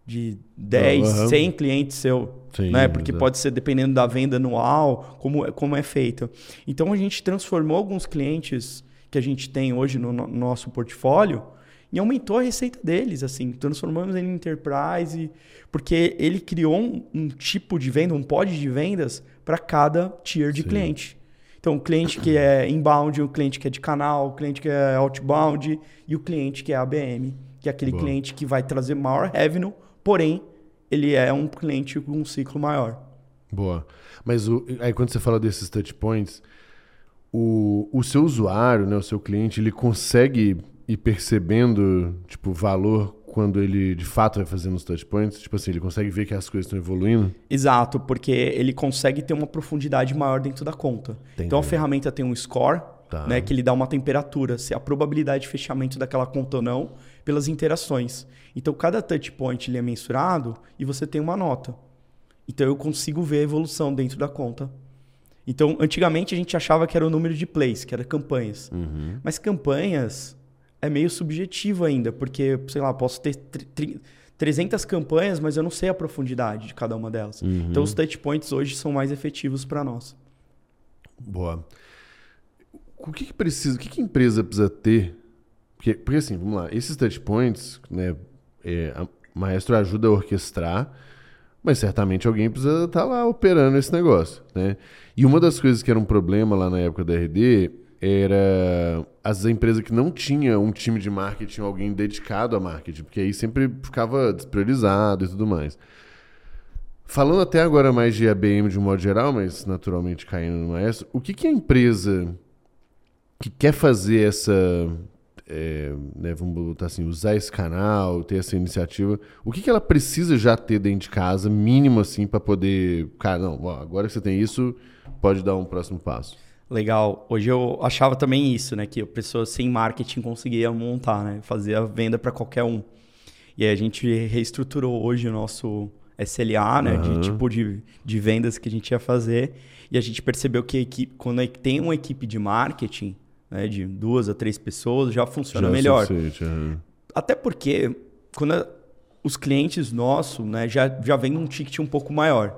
de 10, uhum. 100 clientes seu. Sim, né? Porque pode ser dependendo da venda anual, como, como é feita. Então a gente transformou alguns clientes que a gente tem hoje no, no nosso portfólio e aumentou a receita deles, assim, transformamos ele em enterprise, porque ele criou um, um tipo de venda, um pod de vendas para cada tier de Sim. cliente. Então, o cliente que é inbound, o cliente que é de canal, o cliente que é outbound e o cliente que é ABM, que é aquele Boa. cliente que vai trazer maior revenue, porém, ele é um cliente com um ciclo maior. Boa. Mas o, aí quando você fala desses touch points, o, o seu usuário, né, o seu cliente, ele consegue ir percebendo, tipo, valor quando ele de fato vai fazendo os touch points? Tipo assim, ele consegue ver que as coisas estão evoluindo? Exato, porque ele consegue ter uma profundidade maior dentro da conta. Entendi. Então a ferramenta tem um score Tá. né? Que ele dá uma temperatura, se a probabilidade de fechamento daquela conta ou não, pelas interações. Então, cada touch point ele é mensurado e você tem uma nota. Então, eu consigo ver a evolução dentro da conta. Então, antigamente a gente achava que era o número de plays, que era campanhas. Uhum. Mas campanhas é meio subjetivo ainda, porque, sei lá, posso ter tri- tri- 300 campanhas, mas eu não sei a profundidade de cada uma delas. Uhum. Então, os touch points hoje são mais efetivos para nós. Boa. O que, que precisa, o que, que a empresa precisa ter? Porque, porque assim, vamos lá, esses touch points, né, é, a Maestro ajuda a orquestrar, mas certamente alguém precisa estar lá operando esse negócio, né? E uma das coisas que era um problema lá na época da RD era as empresas que não tinham um time de marketing, alguém dedicado a marketing, porque aí sempre ficava despriorizado e tudo mais. Falando até agora mais de ABM de um modo geral, mas naturalmente caindo no maestro, o que, que a empresa que quer fazer essa, é, né, vamos botar assim, usar esse canal, ter essa iniciativa, o que, que ela precisa já ter dentro de casa, mínimo assim, para poder, cara, não, ó, agora que você tem isso, pode dar um próximo passo. Legal. Hoje eu achava também isso, né? Que a pessoa sem marketing conseguia montar, né? Fazer a venda para qualquer um. E aí a gente reestruturou hoje o nosso SLA, né? Aham. De tipo de, de vendas que a gente ia fazer. E a gente percebeu que a equipe, quando tem uma equipe de marketing, né? De duas a três pessoas, já funciona Já é melhor. suficiente, aham. Até porque quando a- os clientes nossos né, já, já vêm um ticket um pouco maior.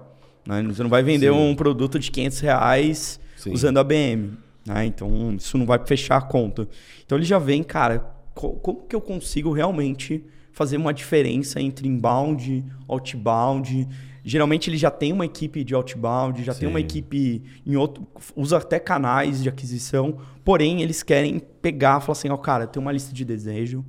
né? Você não vai vender Sim. um produto de 500 reais Sim. usando a BM. Né? Então, isso não vai fechar a conta. Então, ele já vem, cara, co- como que eu consigo realmente fazer uma diferença entre inbound, outbound? Geralmente, ele já tem uma equipe de outbound, já tem uma Sim. equipe em outro... Usa até canais de aquisição. Porém, eles querem pegar e falar assim, ó, cara, eu tenho uma lista de desejo,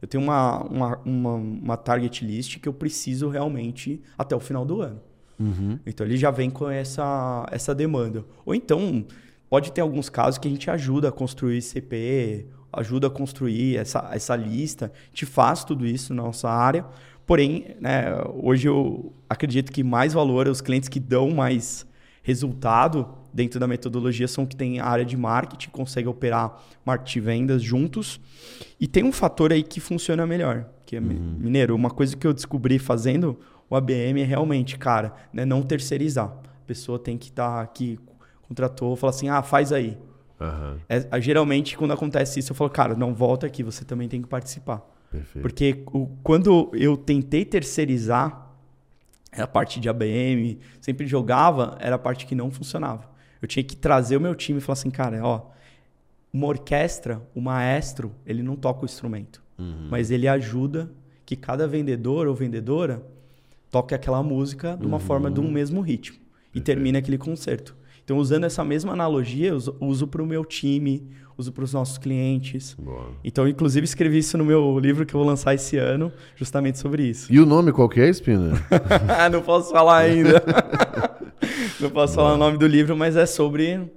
eu tenho uma, uma, uma, uma target list que eu preciso realmente até o final do ano. Uhum. Então ele já vem com essa, essa demanda. Ou então, pode ter alguns casos que a gente ajuda a construir CP, ajuda a construir essa, essa lista, gente faz tudo isso na nossa área. Porém, né, hoje eu acredito que mais valor, os clientes que dão mais resultado dentro da metodologia são que têm a área de marketing, conseguem operar marketing e vendas juntos. E tem um fator aí que funciona melhor, que é, Mineiro, uma coisa que eu descobri fazendo o ABM é realmente, cara, né, não terceirizar. A pessoa tem que estar aqui, contratou, fala assim, ah, faz aí. Aham. É, geralmente, quando acontece isso, eu falo, cara, não, volta aqui, você também tem que participar. Perfeito. Porque o- quando eu tentei terceirizar a parte de ABM, sempre jogava, era a parte que não funcionava. Eu tinha que trazer o meu time e falar assim, cara, ó, uma orquestra, o maestro, ele não toca o instrumento, Uhum. mas ele ajuda que cada vendedor ou vendedora toque aquela música de uma forma de um mesmo ritmo e termine aquele concerto. Então, usando essa mesma analogia, eu uso para o meu time, uso para os nossos clientes. Boa. Então, inclusive, escrevi isso no meu livro que eu vou lançar esse ano, justamente sobre isso. E o nome qual que é, Espina? não posso falar ainda. não posso falar o nome do livro, mas é sobre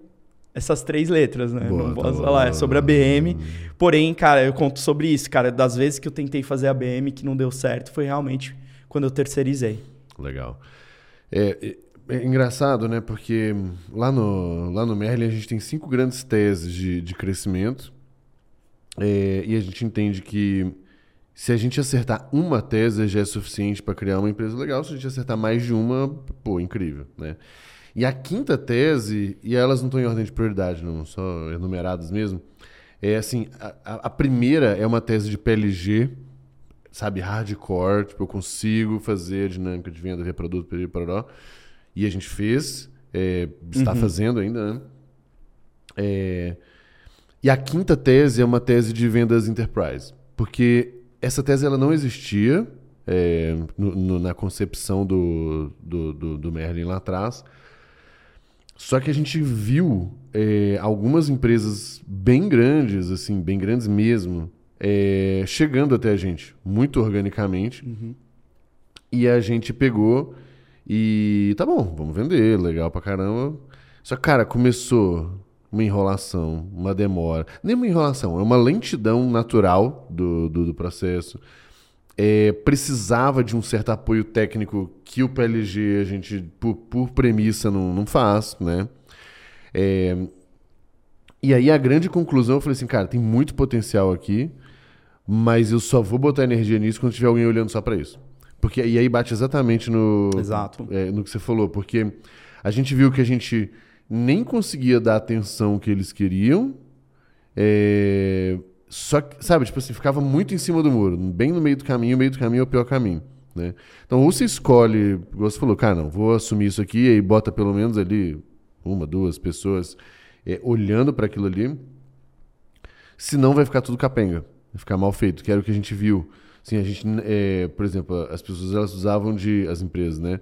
essas três letras, né? Boa, não tá posso falar, é sobre a BM. Porém, cara, eu conto sobre isso, cara. Das vezes que eu tentei fazer a BM que não deu certo, foi realmente quando eu terceirizei. Legal. É, é- engraçado, né? Porque lá no, lá no Merlin a gente tem cinco grandes teses de, de crescimento. É, e a gente entende que se a gente acertar uma tese já é suficiente para criar uma empresa legal. Se a gente acertar mais de uma, pô, incrível, né? E a quinta tese, e elas não estão em ordem de prioridade, não, só enumeradas mesmo. É assim, a, a- primeira é uma tese de PLG, sabe, hardcore, tipo, eu consigo fazer a dinâmica de venda, ver produto, parará. E a gente fez, é, está fazendo ainda, né? É, e a quinta tese é uma tese de vendas enterprise, porque essa tese ela não existia é, no- no- na concepção do, do, do, do Merlin lá atrás. Só que a gente viu é, algumas empresas bem grandes, assim, bem grandes mesmo, é, chegando até a gente, muito organicamente. E a gente pegou e tá bom, vamos vender, legal pra caramba. Só que, cara, começou uma enrolação, uma demora. Nem uma enrolação, é uma lentidão natural do, do, do processo. É, precisava de um certo apoio técnico que o PLG a gente, por, por premissa, não, não faz, né? É, E aí a grande conclusão, eu falei assim, cara, tem muito potencial aqui, mas eu só vou botar energia nisso quando tiver alguém olhando só para isso. Porque e aí bate exatamente no, Exato. é, no que você falou, porque a gente viu que a gente nem conseguia dar a atenção que eles queriam, é, só que, sabe, tipo assim, ficava muito em cima do muro, bem no meio do caminho, o meio do caminho é o pior caminho. Né? Então, ou você escolhe, você falou, cara, não, vou assumir isso aqui, e aí bota pelo menos ali uma, duas pessoas é, olhando para aquilo ali, senão vai ficar tudo capenga, vai ficar mal feito, que era o que a gente viu. Assim, a gente, é, por exemplo, as pessoas elas usavam de, as empresas, né?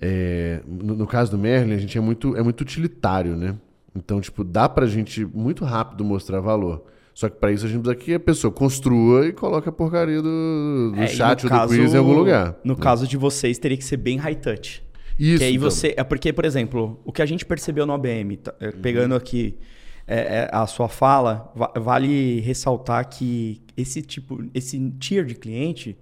É, no, no, caso do Merlin, a gente é muito, é muito utilitário, né? Então, tipo, dá pra gente muito rápido mostrar valor. Só que para isso a gente precisa que a pessoa construa e coloque a porcaria do, do é, chat ou caso, do quiz em algum lugar. No né? caso de vocês, teria que ser bem high touch. Isso. Que aí então. você. É porque, por exemplo, o que a gente percebeu no ABM, tá, é, pegando uhum. aqui é, é, a sua fala, vale ressaltar que esse tipo, esse tier de cliente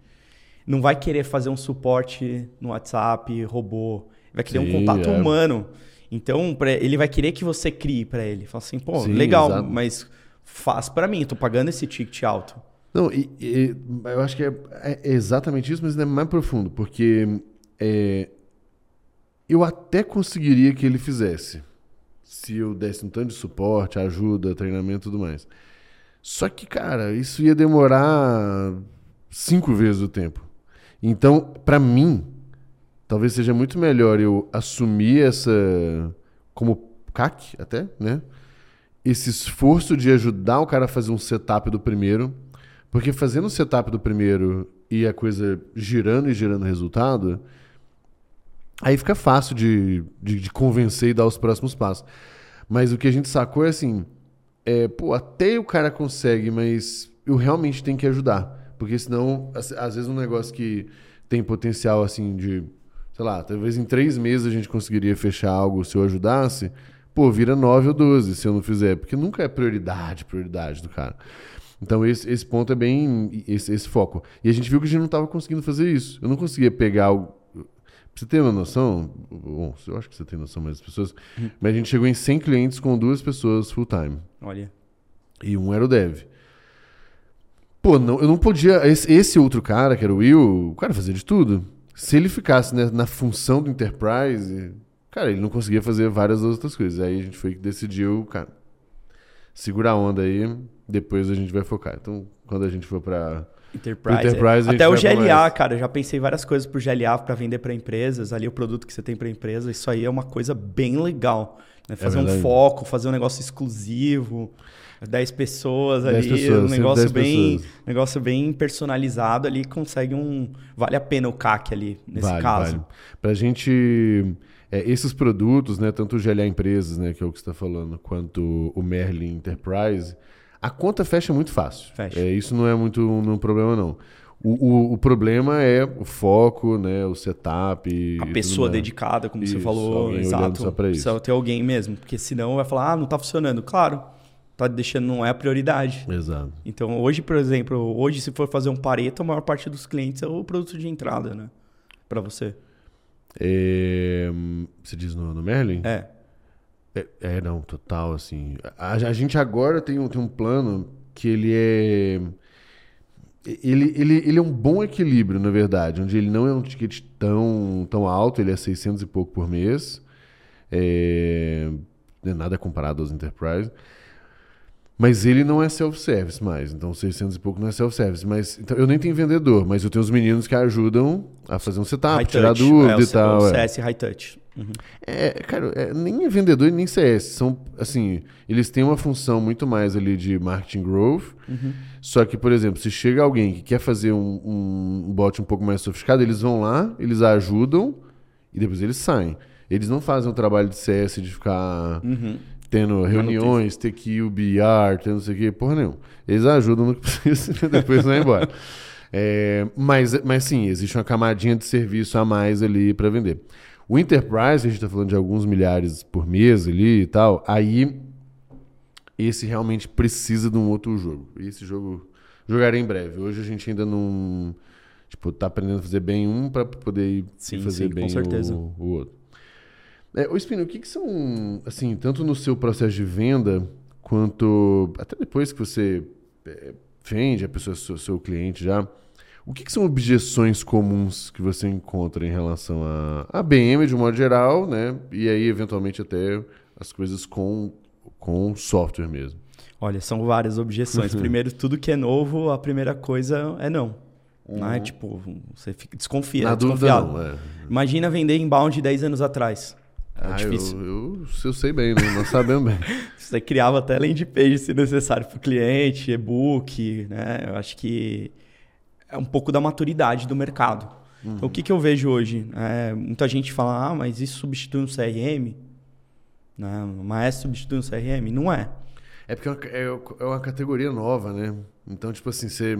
não vai querer fazer um suporte no WhatsApp, robô, vai querer Sim, um contato é. humano. Então, ele vai querer que você crie para ele. Fala assim, pô, Sim, legal, exato. mas faz para mim, tô pagando esse ticket alto. Não, e, e, eu acho que é, é, exatamente isso, mas é mais profundo, porque é, eu até conseguiria que ele fizesse se eu desse um tanto de suporte, ajuda, treinamento e tudo mais. Só que, cara, isso ia demorar cinco vezes o tempo. Então, para mim, talvez seja muito melhor eu assumir essa como CAC até, né? Esse esforço de ajudar o cara a fazer um setup do primeiro, porque fazendo o setup do primeiro e a coisa girando e gerando resultado, Aí fica fácil de, de, de, convencer e dar os próximos passos. Mas o que a gente sacou é assim: é, pô, até o cara consegue, mas eu realmente tenho que ajudar. Porque senão, às vezes, um negócio que tem potencial assim de, sei lá, talvez em três meses a gente conseguiria fechar algo se eu ajudasse. Pô, vira nove ou doze se eu não fizer. Porque nunca é prioridade, prioridade do cara. Então, esse, esse ponto é bem. Esse, esse foco. E a gente viu que a gente não estava conseguindo fazer isso. Eu não conseguia pegar Pra você ter uma noção, bom, eu acho que você tem noção mais das pessoas, uhum. mas a gente chegou em 100 clientes com duas pessoas full time. Olha. E um era o dev. Pô, não, eu não podia. Esse, esse, outro cara, que era o Will, o cara fazia de tudo. Se ele ficasse né, na função do enterprise, cara, ele não conseguia fazer várias outras coisas. Aí a gente foi que decidiu, cara, segura a onda aí, depois a gente vai focar. Então, quando a gente for para Enterprise. Enterprise é. Até o GLA, cara, já pensei várias coisas pro GLA para vender para empresas, ali o produto que você tem para empresa, isso aí é uma coisa bem legal. Né? Fazer é um foco, fazer um negócio exclusivo, 10 pessoas 10 ali, pessoas, um negócio bem, pessoas. negócio bem personalizado ali, consegue um vale a pena o CAC ali nesse vale, caso. Vale. Pra gente é, esses produtos, né, tanto o GLA Empresas, né, que é o que você está falando, quanto o Merlin Enterprise, a conta fecha muito fácil. Fecha. É, isso não é muito um, um problema, não. O, o, o, problema é o foco, né, o setup. A pessoa dedicada, como isso, você falou. Exato. Só pra isso. Precisa ter alguém mesmo. Porque senão vai falar, ah, não está funcionando. Claro, tá deixando, não é a prioridade. Exato. Então, hoje, por exemplo, hoje, se for fazer um pareto, a maior parte dos clientes é o produto de entrada, né? Para você. É... Você diz no, no Merlin? É. É, é, não, total, assim. A, a, gente agora tem um, tem um plano que ele é. Ele, ele, ele é um bom equilíbrio, na verdade, onde ele não é um ticket tão, tão alto, ele é 600 e pouco por mês. É, é nada comparado aos Enterprise. Mas ele não é self-service mais. Então, 600 e pouco não é self-service. Mas então, eu nem tenho vendedor, mas eu tenho os meninos que ajudam a fazer um setup, high tirar touch. dúvida é, e tal. O CS é. High Touch. Uhum. É, cara, é, nem é vendedor nem CS. São, assim, eles têm uma função muito mais ali de marketing growth. Uhum. Só que, por exemplo, se chega alguém que quer fazer um, um bot um pouco mais sofisticado, eles vão lá, eles ajudam e depois eles saem. Eles não fazem o trabalho de CS de ficar uhum. tendo reuniões, ter que ir o BR, tendo não sei o quê, porra nenhuma. Eles ajudam no que precisa e depois vão embora. É, mas, mas sim, existe uma camadinha de serviço a mais ali para vender. O Enterprise, a gente está falando de alguns milhares por mês ali e tal, aí esse realmente precisa de um outro jogo. Esse jogo jogarei em breve. Hoje a gente ainda não. Tipo, tá aprendendo a fazer bem um para poder sim, fazer sim, bem o, o, outro. É, ô Espino, o que, que são, assim, tanto no seu processo de venda, quanto até depois que você é, vende a pessoa seu, seu cliente já. O que, que, são objeções comuns que você encontra em relação a, a BM de um modo geral, né? E aí, eventualmente, até as coisas com, com software mesmo. Olha, são várias objeções. Primeiro, tudo que é novo, a primeira coisa é não. Uhum. Né? Tipo, você fica, desconfia. Na desconfiado. Dúvida, não, é. Imagina vender inbound 10 anos atrás. É ah, difícil. Eu, eu, eu, sei bem, né? nós sabemos bem. você criava até landing page se necessário para o cliente, e-book, né? Eu acho que é um pouco da maturidade do mercado. Uhum. Então, o que, que eu vejo hoje? É, muita gente fala, ah, mas isso substitui um CRM? Né? O maestro substitui um CRM? Não é. É porque é uma, é uma categoria nova, né? Então, tipo assim, você...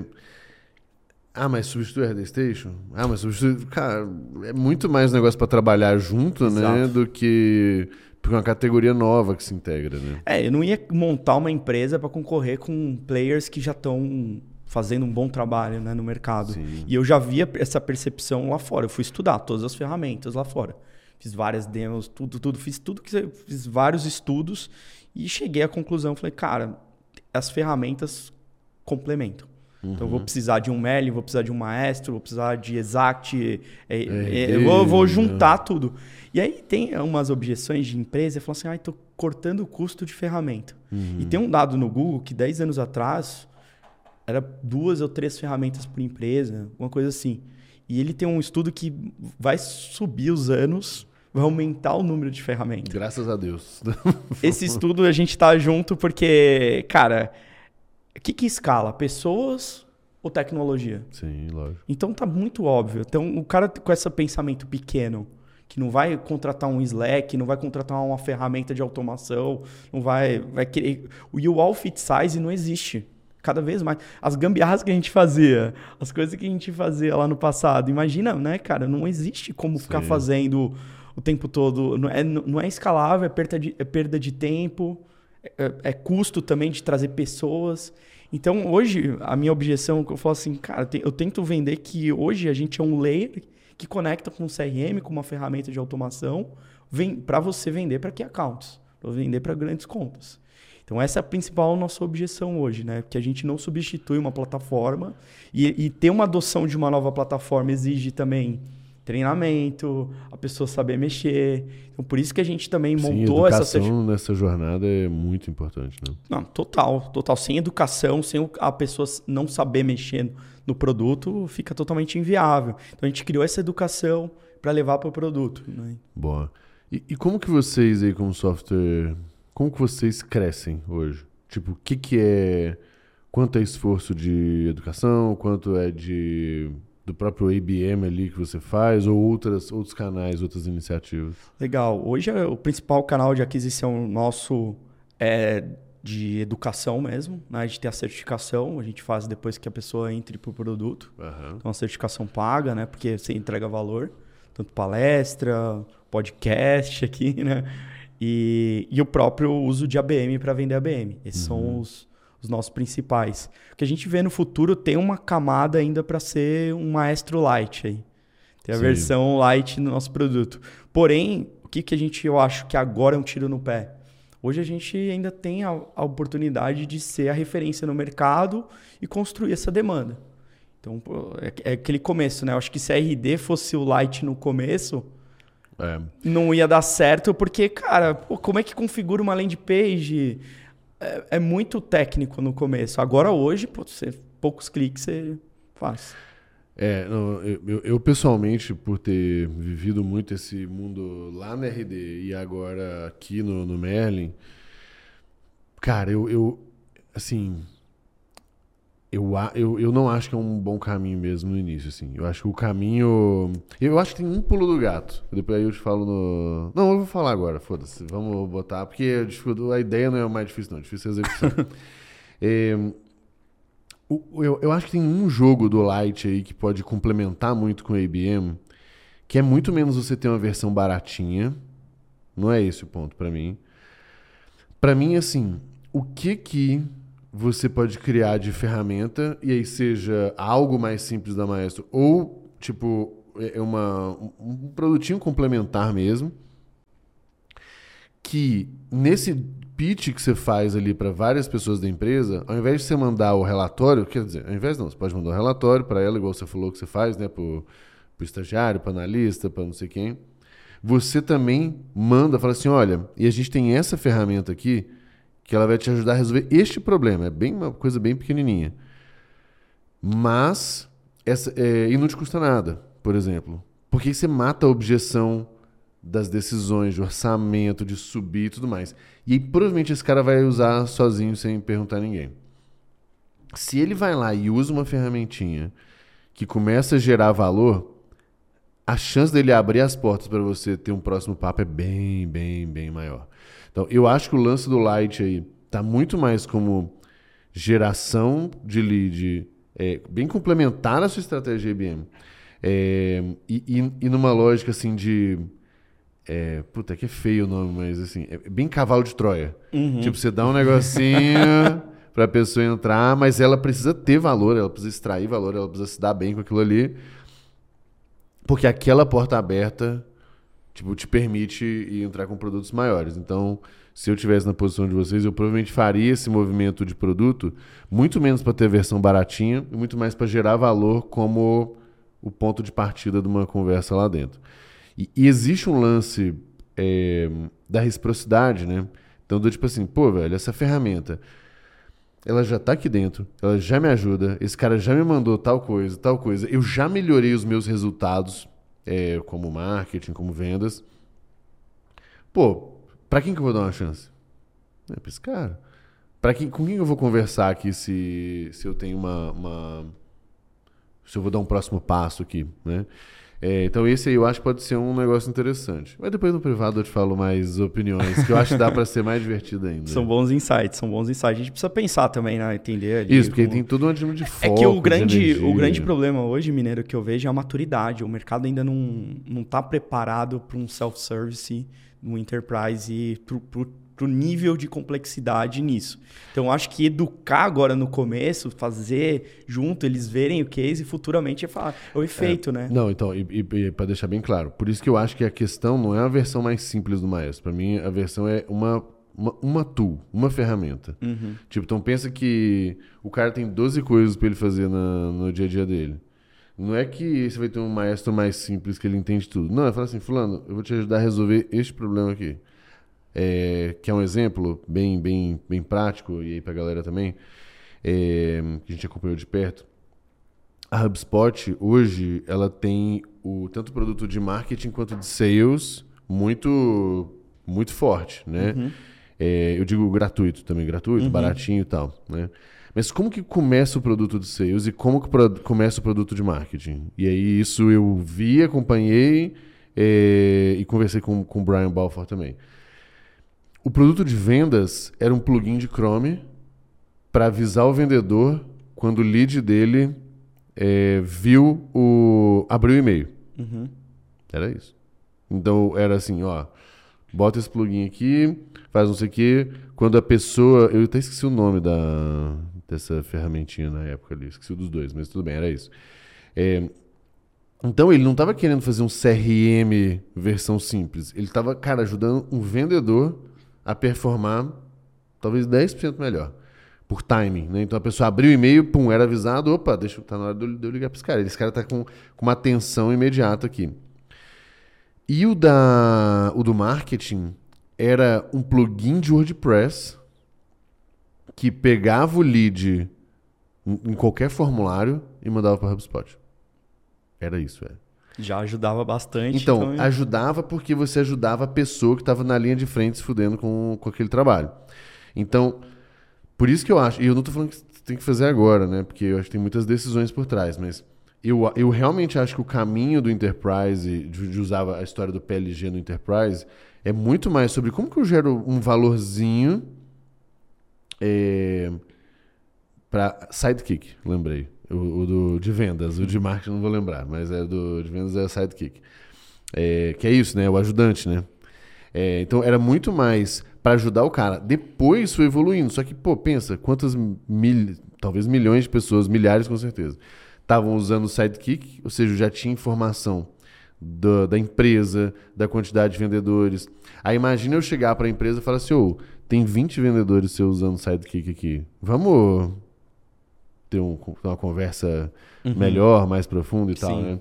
Ah, mas substitui a Station? Ah, mas substitui. Cara, é muito mais negócio para trabalhar junto, né, Exato. né? Do que porque é uma categoria nova que se integra, né? É, eu não ia montar uma empresa para concorrer com players que já estão fazendo um bom trabalho né, no mercado. Sim. E eu já via essa percepção lá fora. Eu fui estudar todas as ferramentas lá fora. Fiz várias demos, tudo, tudo. Fiz tudo que fiz vários estudos e cheguei à conclusão. Falei, cara, as ferramentas complementam. Uhum. Então, eu vou uhum. precisar de um Merlin, vou precisar de um Maestro, vou precisar de Exact. É, é, eu vou, vou juntar né? tudo. E aí tem umas objeções de empresa, falam assim, ah, estou cortando o custo de ferramenta. Uhum. E tem um dado no Google que 10 anos atrás era duas ou três ferramentas por empresa, uma coisa assim. E ele tem um estudo que vai subir os anos, vai aumentar o número de ferramentas. Graças a Deus. Esse estudo a gente está junto porque, cara o que, que escala? Pessoas ou tecnologia? Sim, lógico. Então tá muito óbvio. Então o cara com esse pensamento pequeno, que não vai contratar um Slack, não vai contratar uma ferramenta de automação, não vai, vai querer. O UAL Fit Size não existe. Cada vez mais. As gambiarras que a gente fazia, as coisas que a gente fazia lá no passado. Imagina, né, cara? Não existe como Sim. ficar fazendo o tempo todo. Não é, não é escalável, é perda de, é perda de tempo. É, é, custo também de trazer pessoas. Então, hoje, a minha objeção, eu falo assim, cara, eu tento vender que hoje a gente é um layer que conecta com o CRM, com uma ferramenta de automação, para você vender para que accounts, para vender para grandes contas. Então, essa é a principal nossa objeção hoje, né? Que a gente não substitui uma plataforma e, e ter uma adoção de uma nova plataforma exige também treinamento, a pessoa saber mexer. Então, por isso que a gente também Sim, montou essa educação nessa jornada é muito importante, né? Não, total, total. Sem educação, sem a pessoa não saber mexer no produto, fica totalmente inviável. Então a gente criou essa educação para levar para o produto. Né? Boa. E, e, como que vocês aí como software, como que vocês crescem hoje? Tipo, o que que é quanto é esforço de educação, quanto é de do próprio ABM ali que você faz ou outras, outros canais, outras iniciativas? Legal. Hoje é o principal canal de aquisição nosso é de educação mesmo, né? A gente tem a certificação, a gente faz depois que a pessoa entre para o produto. Uhum. Então a certificação paga, né? Porque você entrega valor, tanto palestra, podcast aqui, né? E, e o próprio uso de ABM para vender ABM. Esses uhum. são os, os nossos principais. O que a gente vê no futuro tem uma camada ainda para ser um maestro light aí. Tem a Sim. versão light no nosso produto. Porém, o que, que a gente eu acho que agora é um tiro no pé? Hoje a gente ainda tem a, a oportunidade de ser a referência no mercado e construir essa demanda. Então, é, é, aquele começo, né? Eu acho que se a RD fosse o light no começo, é. não ia dar certo, porque, cara, pô, como é que configura uma landing page? é, é, muito técnico no começo. Agora, hoje, pô, você, poucos cliques você faz. É, não, eu, eu, pessoalmente, por ter vivido muito esse mundo lá na RD e agora aqui no, no Merlin, cara, eu, eu assim, eu, eu, eu não acho que é um bom caminho mesmo no início, assim. Eu acho que o caminho. Eu acho que tem um pulo do gato. Depois aí eu te falo no. Não, eu vou falar agora, foda-se. Vamos botar. Porque a ideia não é o mais difícil, não. É difícil a execução. é, eu, eu acho que tem um jogo do Light aí que pode complementar muito com o IBM, que é muito menos você ter uma versão baratinha. Não é esse o ponto para mim. Para mim, assim, o que que você pode criar de ferramenta e aí seja algo mais simples da Maestro ou tipo é, é uma um produtinho complementar mesmo que nesse pitch que você faz ali para várias pessoas da empresa, ao invés de você mandar o relatório, quer dizer, ao invés não, você pode mandar o relatório para ela, igual você falou que você faz, né, para o estagiário, para analista, para não sei quem. Você também manda, fala assim, olha, e a gente tem essa ferramenta aqui que ela vai te ajudar a resolver este problema. É bem uma coisa bem pequenininha. Mas essa, é, e não te custa nada, por exemplo. Porque você mata a objeção das decisões, de orçamento, de subir e tudo mais. E aí, provavelmente esse cara vai usar sozinho sem perguntar a ninguém. Se ele vai lá e usa uma ferramentinha que começa a gerar valor, a chance dele abrir as portas para você ter um próximo papo é bem, bem, bem maior. Então, eu acho que o lance do Light aí tá muito mais como geração de lead, é, bem complementar a sua estratégia IBM. É, e, e, e numa lógica assim de é, puta, que é feio o nome, mas assim, é bem cavalo de Troia. Uhum. Tipo, você dá um negocinho pra pessoa entrar, mas ela precisa ter valor, ela precisa extrair valor, ela precisa se dar bem com aquilo ali. Porque aquela porta aberta, tipo, te permite entrar com produtos maiores. Então, se eu tivesse na posição de vocês, eu provavelmente faria esse movimento de produto muito menos para ter versão baratinha e muito mais para gerar valor como o ponto de partida de uma conversa lá dentro. E, e existe um lance é, da reciprocidade, né? Então, do tipo assim, pô, velho, essa ferramenta, ela já tá aqui dentro, ela já me ajuda, esse cara já me mandou tal coisa, tal coisa, eu já melhorei os meus resultados, é, como marketing, como vendas. Pô, pra quem que eu vou dar uma chance? É pra esse cara. Pra quem, com quem eu vou conversar aqui se, se eu tenho uma, uma. Se eu vou dar um próximo passo aqui, né? É, então esse aí eu acho que pode ser um negócio interessante. Mas depois no privado eu te falo mais opiniões, que eu acho que dá para ser mais divertido ainda. São bons insights, são bons insights. A gente precisa pensar também, né? Entender ali. Isso, porque como... tem tudo um time de foco, É que o grande, o grande problema hoje, Mineiro, que eu vejo é a maturidade. O mercado ainda não, não tá preparado para um self-service, um enterprise e pro, pro pro nível de complexidade nisso. Então, acho que educar agora no começo, fazer junto, eles verem o case e futuramente é, falar, é o efeito, é, né? Não, então, e, e, e para deixar bem claro, por isso que eu acho que a questão não é a versão mais simples do Maestro. Para mim, a versão é uma, uma, uma tool, uma ferramenta. Uhum. Tipo, então pensa que o cara tem 12 coisas para ele fazer na, no dia a dia dele. Não é que você vai ter um maestro mais simples que ele entende tudo. Não, é falar assim, fulano, eu vou te ajudar a resolver este problema aqui é, que é um exemplo bem, bem, bem prático, e aí para a galera também, é, que a gente acompanhou de perto. A HubSpot, hoje, ela tem o, tanto produto de marketing quanto de sales muito, muito forte, né? Uhum. É, eu digo gratuito também, gratuito, uhum. baratinho e tal, né? Mas como que começa o produto de sales e como que começa o produto de marketing? E aí isso eu vi, acompanhei é, e conversei com, com o Brian Balfour também. O produto de vendas era um plugin de Chrome para avisar o vendedor quando o lead dele é, viu o. abriu o e-mail. Uhum. Era isso. Então era assim, ó. Bota esse plugin aqui, faz não sei o quê. Quando a pessoa. Eu até esqueci o nome da, dessa ferramentinha na época ali. Esqueci dos dois, mas tudo bem, era isso. É, então ele não estava querendo fazer um CRM versão simples. Ele estava, cara, ajudando um vendedor a performar talvez 10% melhor. Por timing, né? Então a pessoa abriu o e-mail, pum, era avisado, opa, deixa, tá na hora de eu ligar para esse cara. Esse cara tá com, com uma atenção imediata aqui. E o, da, o do marketing era um plugin de WordPress que pegava o lead em, qualquer formulário e mandava para HubSpot. Era isso, é. Já ajudava bastante. Então, então, ajudava porque você ajudava a pessoa que estava na linha de frente se fudendo com, com aquele trabalho. Então, por isso que eu acho, e eu não estou falando que você tem que fazer agora, né? Porque eu acho que tem muitas decisões por trás, mas eu, eu realmente acho que o caminho do Enterprise, de, de usar a história do PLG no Enterprise, é muito mais sobre como que eu gero um valorzinho é, para Sidekick, lembrei. O, o, do, de vendas, o de marketing não vou lembrar, mas é do de vendas é sidekick. É, que é isso, né? O ajudante, né? É, então era muito mais para ajudar o cara. Depois foi evoluindo. Só que, pô, pensa, quantas mil, talvez milhões de pessoas, milhares com certeza, estavam usando o sidekick, ou seja, já tinha informação da, da empresa, da quantidade de vendedores. Aí imagina eu chegar para a empresa e falar assim, ô, tem 20 vendedores seus usando Sidekick aqui. Vamos ter, um, ter uma conversa uhum. melhor, mais profunda e Sim. tal, né?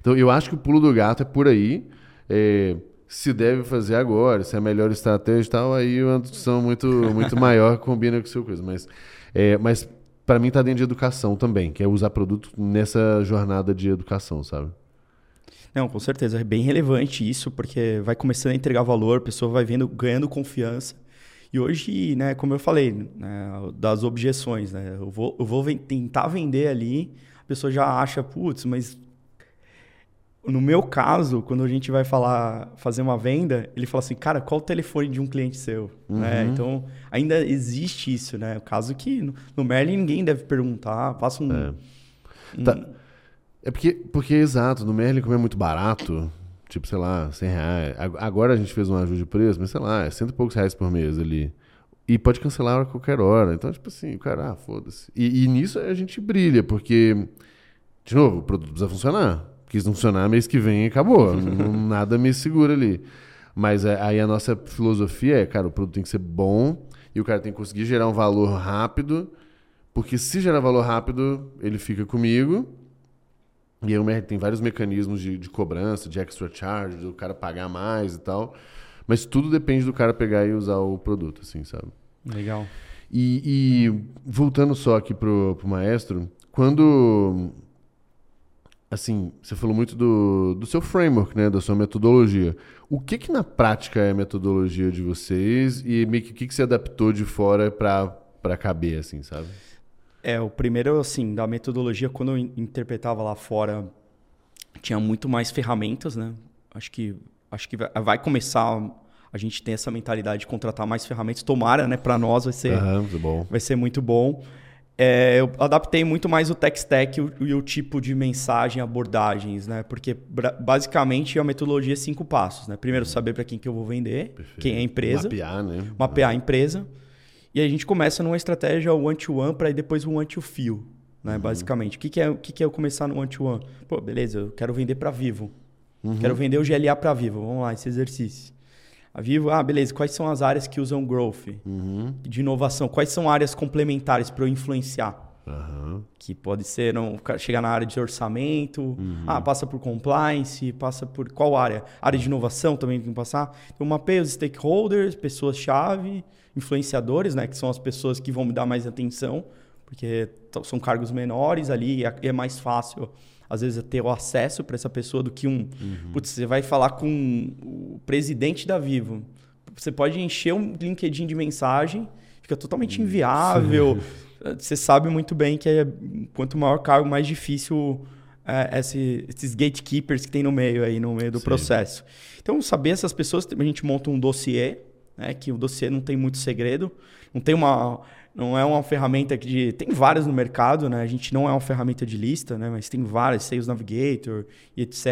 Então eu acho que o pulo do gato é por aí. É, se deve fazer agora, se é a melhor estratégia e tal, aí uma discussão muito, muito maior combina com o seu coisa. Mas, é, mas para mim tá dentro de educação também, que é usar produto nessa jornada de educação, sabe? Não, com certeza. É bem relevante isso, porque vai começando a entregar valor, a pessoa vai vendo, ganhando confiança. E hoje, né, como eu falei, né, das objeções, né, eu vou, eu vou tentar vender ali, a pessoa já acha, putz, mas no meu caso, quando a gente vai falar, fazer uma venda, ele fala assim, cara, qual o telefone de um cliente seu? Uhum. Né? Então, ainda existe isso, né? O caso que no, no Merlin ninguém deve perguntar, passa um... É, um... Tá. é porque, porque, exato, no Merlin como é muito barato, tipo, sei lá, 100 reais. Agora a gente fez um ajuste de preço, mas sei lá, é cento e poucos reais por mês ali. E pode cancelar a qualquer hora. Então, tipo assim, o cara, ah, foda-se. E, e nisso a gente brilha, porque, de novo, o produto precisa funcionar quis não funcionar, mês que vem acabou. nada me segura ali. Mas é, aí a nossa filosofia é, cara, o produto tem que ser bom e o cara tem que conseguir gerar um valor rápido, porque se gerar valor rápido, ele fica comigo. E aí tem vários mecanismos de, de cobrança, de extra charge, do cara pagar mais e tal. Mas tudo depende do cara pegar e usar o produto, assim, sabe? Legal. E, e voltando só aqui pro, pro maestro, quando assim, você falou muito do, do seu framework, né, da sua metodologia. O que que na prática é a metodologia de vocês e meio que o que que você adaptou de fora para caber, assim, sabe? É, o primeiro, assim, da metodologia, quando eu interpretava lá fora, tinha muito mais ferramentas, né? Acho que, acho que vai começar a gente tem essa mentalidade de contratar mais ferramentas. Tomara, né? Para nós vai ser, uhum, vai ser muito bom é, eu adaptei muito mais o tech stack e o, e o, tipo de mensagem, abordagens, né? Porque basicamente a metodologia é cinco passos, né? Primeiro, saber para quem que eu vou vender, Perfeito. quem é a empresa. Mapear, né? Mapear a empresa. E a gente começa numa estratégia one-to-one para depois um one-to-few, né? Uhum. Basicamente. O que, que, é, o que, que é eu começar no one-to-one? Pô, beleza, eu quero vender para Vivo. Uhum. Quero vender o GLA para Vivo. Vamos lá, esse exercício. A Vivo, ah, beleza, quais são as áreas que usam growth? Uhum. De inovação? Quais são áreas complementares para eu influenciar? Uhum. Que pode ser não, chegar na área de orçamento, uhum. ah, passa por compliance, passa por qual área? Área de inovação também tem que passar. Então, mapeia os stakeholders, pessoas-chave, influenciadores, né, que são as pessoas que vão me dar mais atenção, porque são cargos menores ali e é, é mais fácil às vezes, é ter o acesso para essa pessoa do que um. Uhum. Putz, você vai falar com o presidente da Vivo. Você pode encher um LinkedIn de mensagem, fica totalmente uhum. inviável. você sabe muito bem que é, quanto maior cargo, mais difícil é, esse, esses gatekeepers que tem no meio aí, no meio do Sim. processo. Então, saber essas pessoas, a gente monta um dossiê, né, que o dossiê não tem muito segredo, não tem uma não é uma ferramenta que de, tem várias no mercado, né? A gente não é uma ferramenta de lista, né? Mas tem várias, Sales Navigator e etc.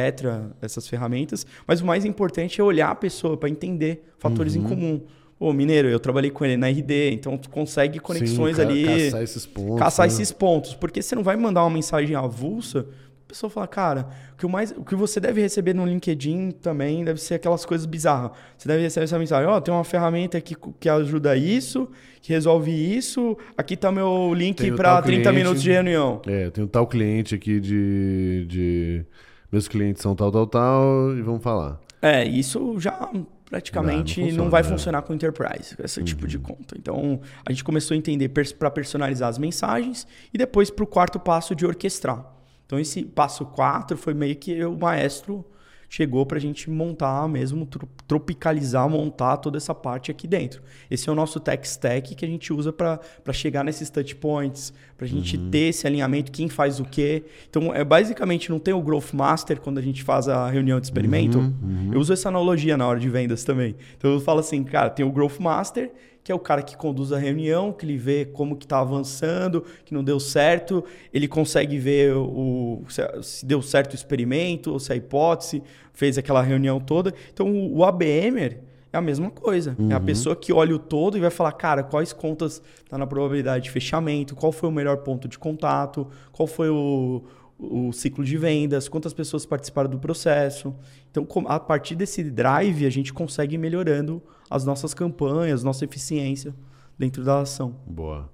Essas ferramentas. Mas o mais importante é olhar a pessoa para entender fatores uhum. em comum. Ô, Mineiro, eu trabalhei com ele na RD, então tu consegue conexões Sim, ali. Caçar esses pontos. Caçar né? esses pontos. Porque você não vai mandar uma mensagem avulsa pessoa fala, cara, o que, mais, o que você deve receber no LinkedIn também deve ser aquelas coisas bizarras. Você deve receber essa mensagem, ó, oh, tem uma ferramenta que, que ajuda isso, que resolve isso, aqui tá meu link para 30 cliente, minutos de reunião. É, tem um tal cliente aqui de, de... Meus clientes são tal, tal, tal, e vamos falar. É, isso já praticamente não, não, não vai é. funcionar com enterprise, esse uhum. tipo de uhum. conta. Então, a gente começou a entender para personalizar as mensagens e depois para o quarto passo de orquestrar. Então, esse passo 4 foi meio que o maestro chegou para a gente montar mesmo, tropicalizar, montar toda essa parte aqui dentro. Esse é o nosso tech stack que a gente usa para chegar nesses touch points, para a gente uhum. ter esse alinhamento, quem faz o quê. Então, é basicamente, não tem o Growth Master quando a gente faz a reunião de experimento. Uhum, uhum. Eu uso essa analogia na hora de vendas também. Então, eu falo assim, cara, tem o Growth Master que é o cara que conduz a reunião, que ele vê como que está avançando, que não deu certo, ele consegue ver o, se deu certo o experimento, ou se a hipótese fez aquela reunião toda. Então, o ABMer é a mesma coisa. Uhum. É a uhum. pessoa que olha o todo e vai falar, cara, quais contas tá na probabilidade de fechamento, qual foi o melhor ponto de contato, qual foi o, o ciclo de vendas, quantas pessoas participaram do processo. Então, a partir desse drive, a gente consegue ir melhorando as nossas campanhas, nossa eficiência dentro da ação. Boa.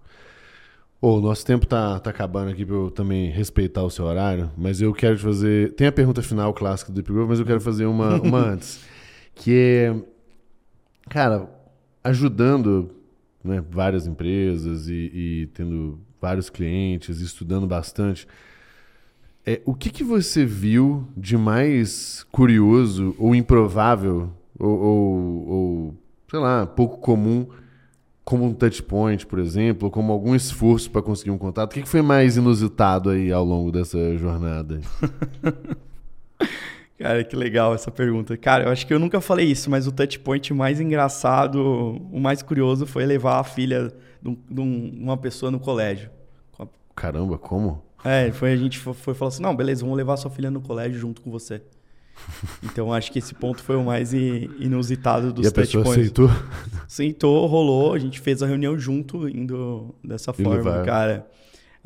Oh, o nosso tempo tá, tá acabando aqui para eu também respeitar o seu horário, mas eu quero te fazer. Tem a pergunta final clássica do Deep Growth, mas eu quero fazer uma, uma antes. Que é, cara, ajudando né, várias empresas e, e tendo vários clientes, estudando bastante. É, o que, que você viu de mais curioso ou improvável ou, ou, ou, sei lá, pouco comum como um touch point, por exemplo, ou como algum esforço para conseguir um contato? O que, que foi mais inusitado aí ao longo dessa jornada? Cara, que legal essa pergunta. Cara, eu acho que eu nunca falei isso, mas o touch point mais engraçado, o mais curioso foi levar a filha de, uma pessoa no colégio. Caramba, como? É, foi, a gente foi, foi falar assim: não, beleza, vamos levar sua filha no colégio junto com você. Então acho que esse ponto foi o mais inusitado dos e a pessoa aceitou? Aceitou, rolou, a gente fez a reunião junto, indo dessa forma, cara.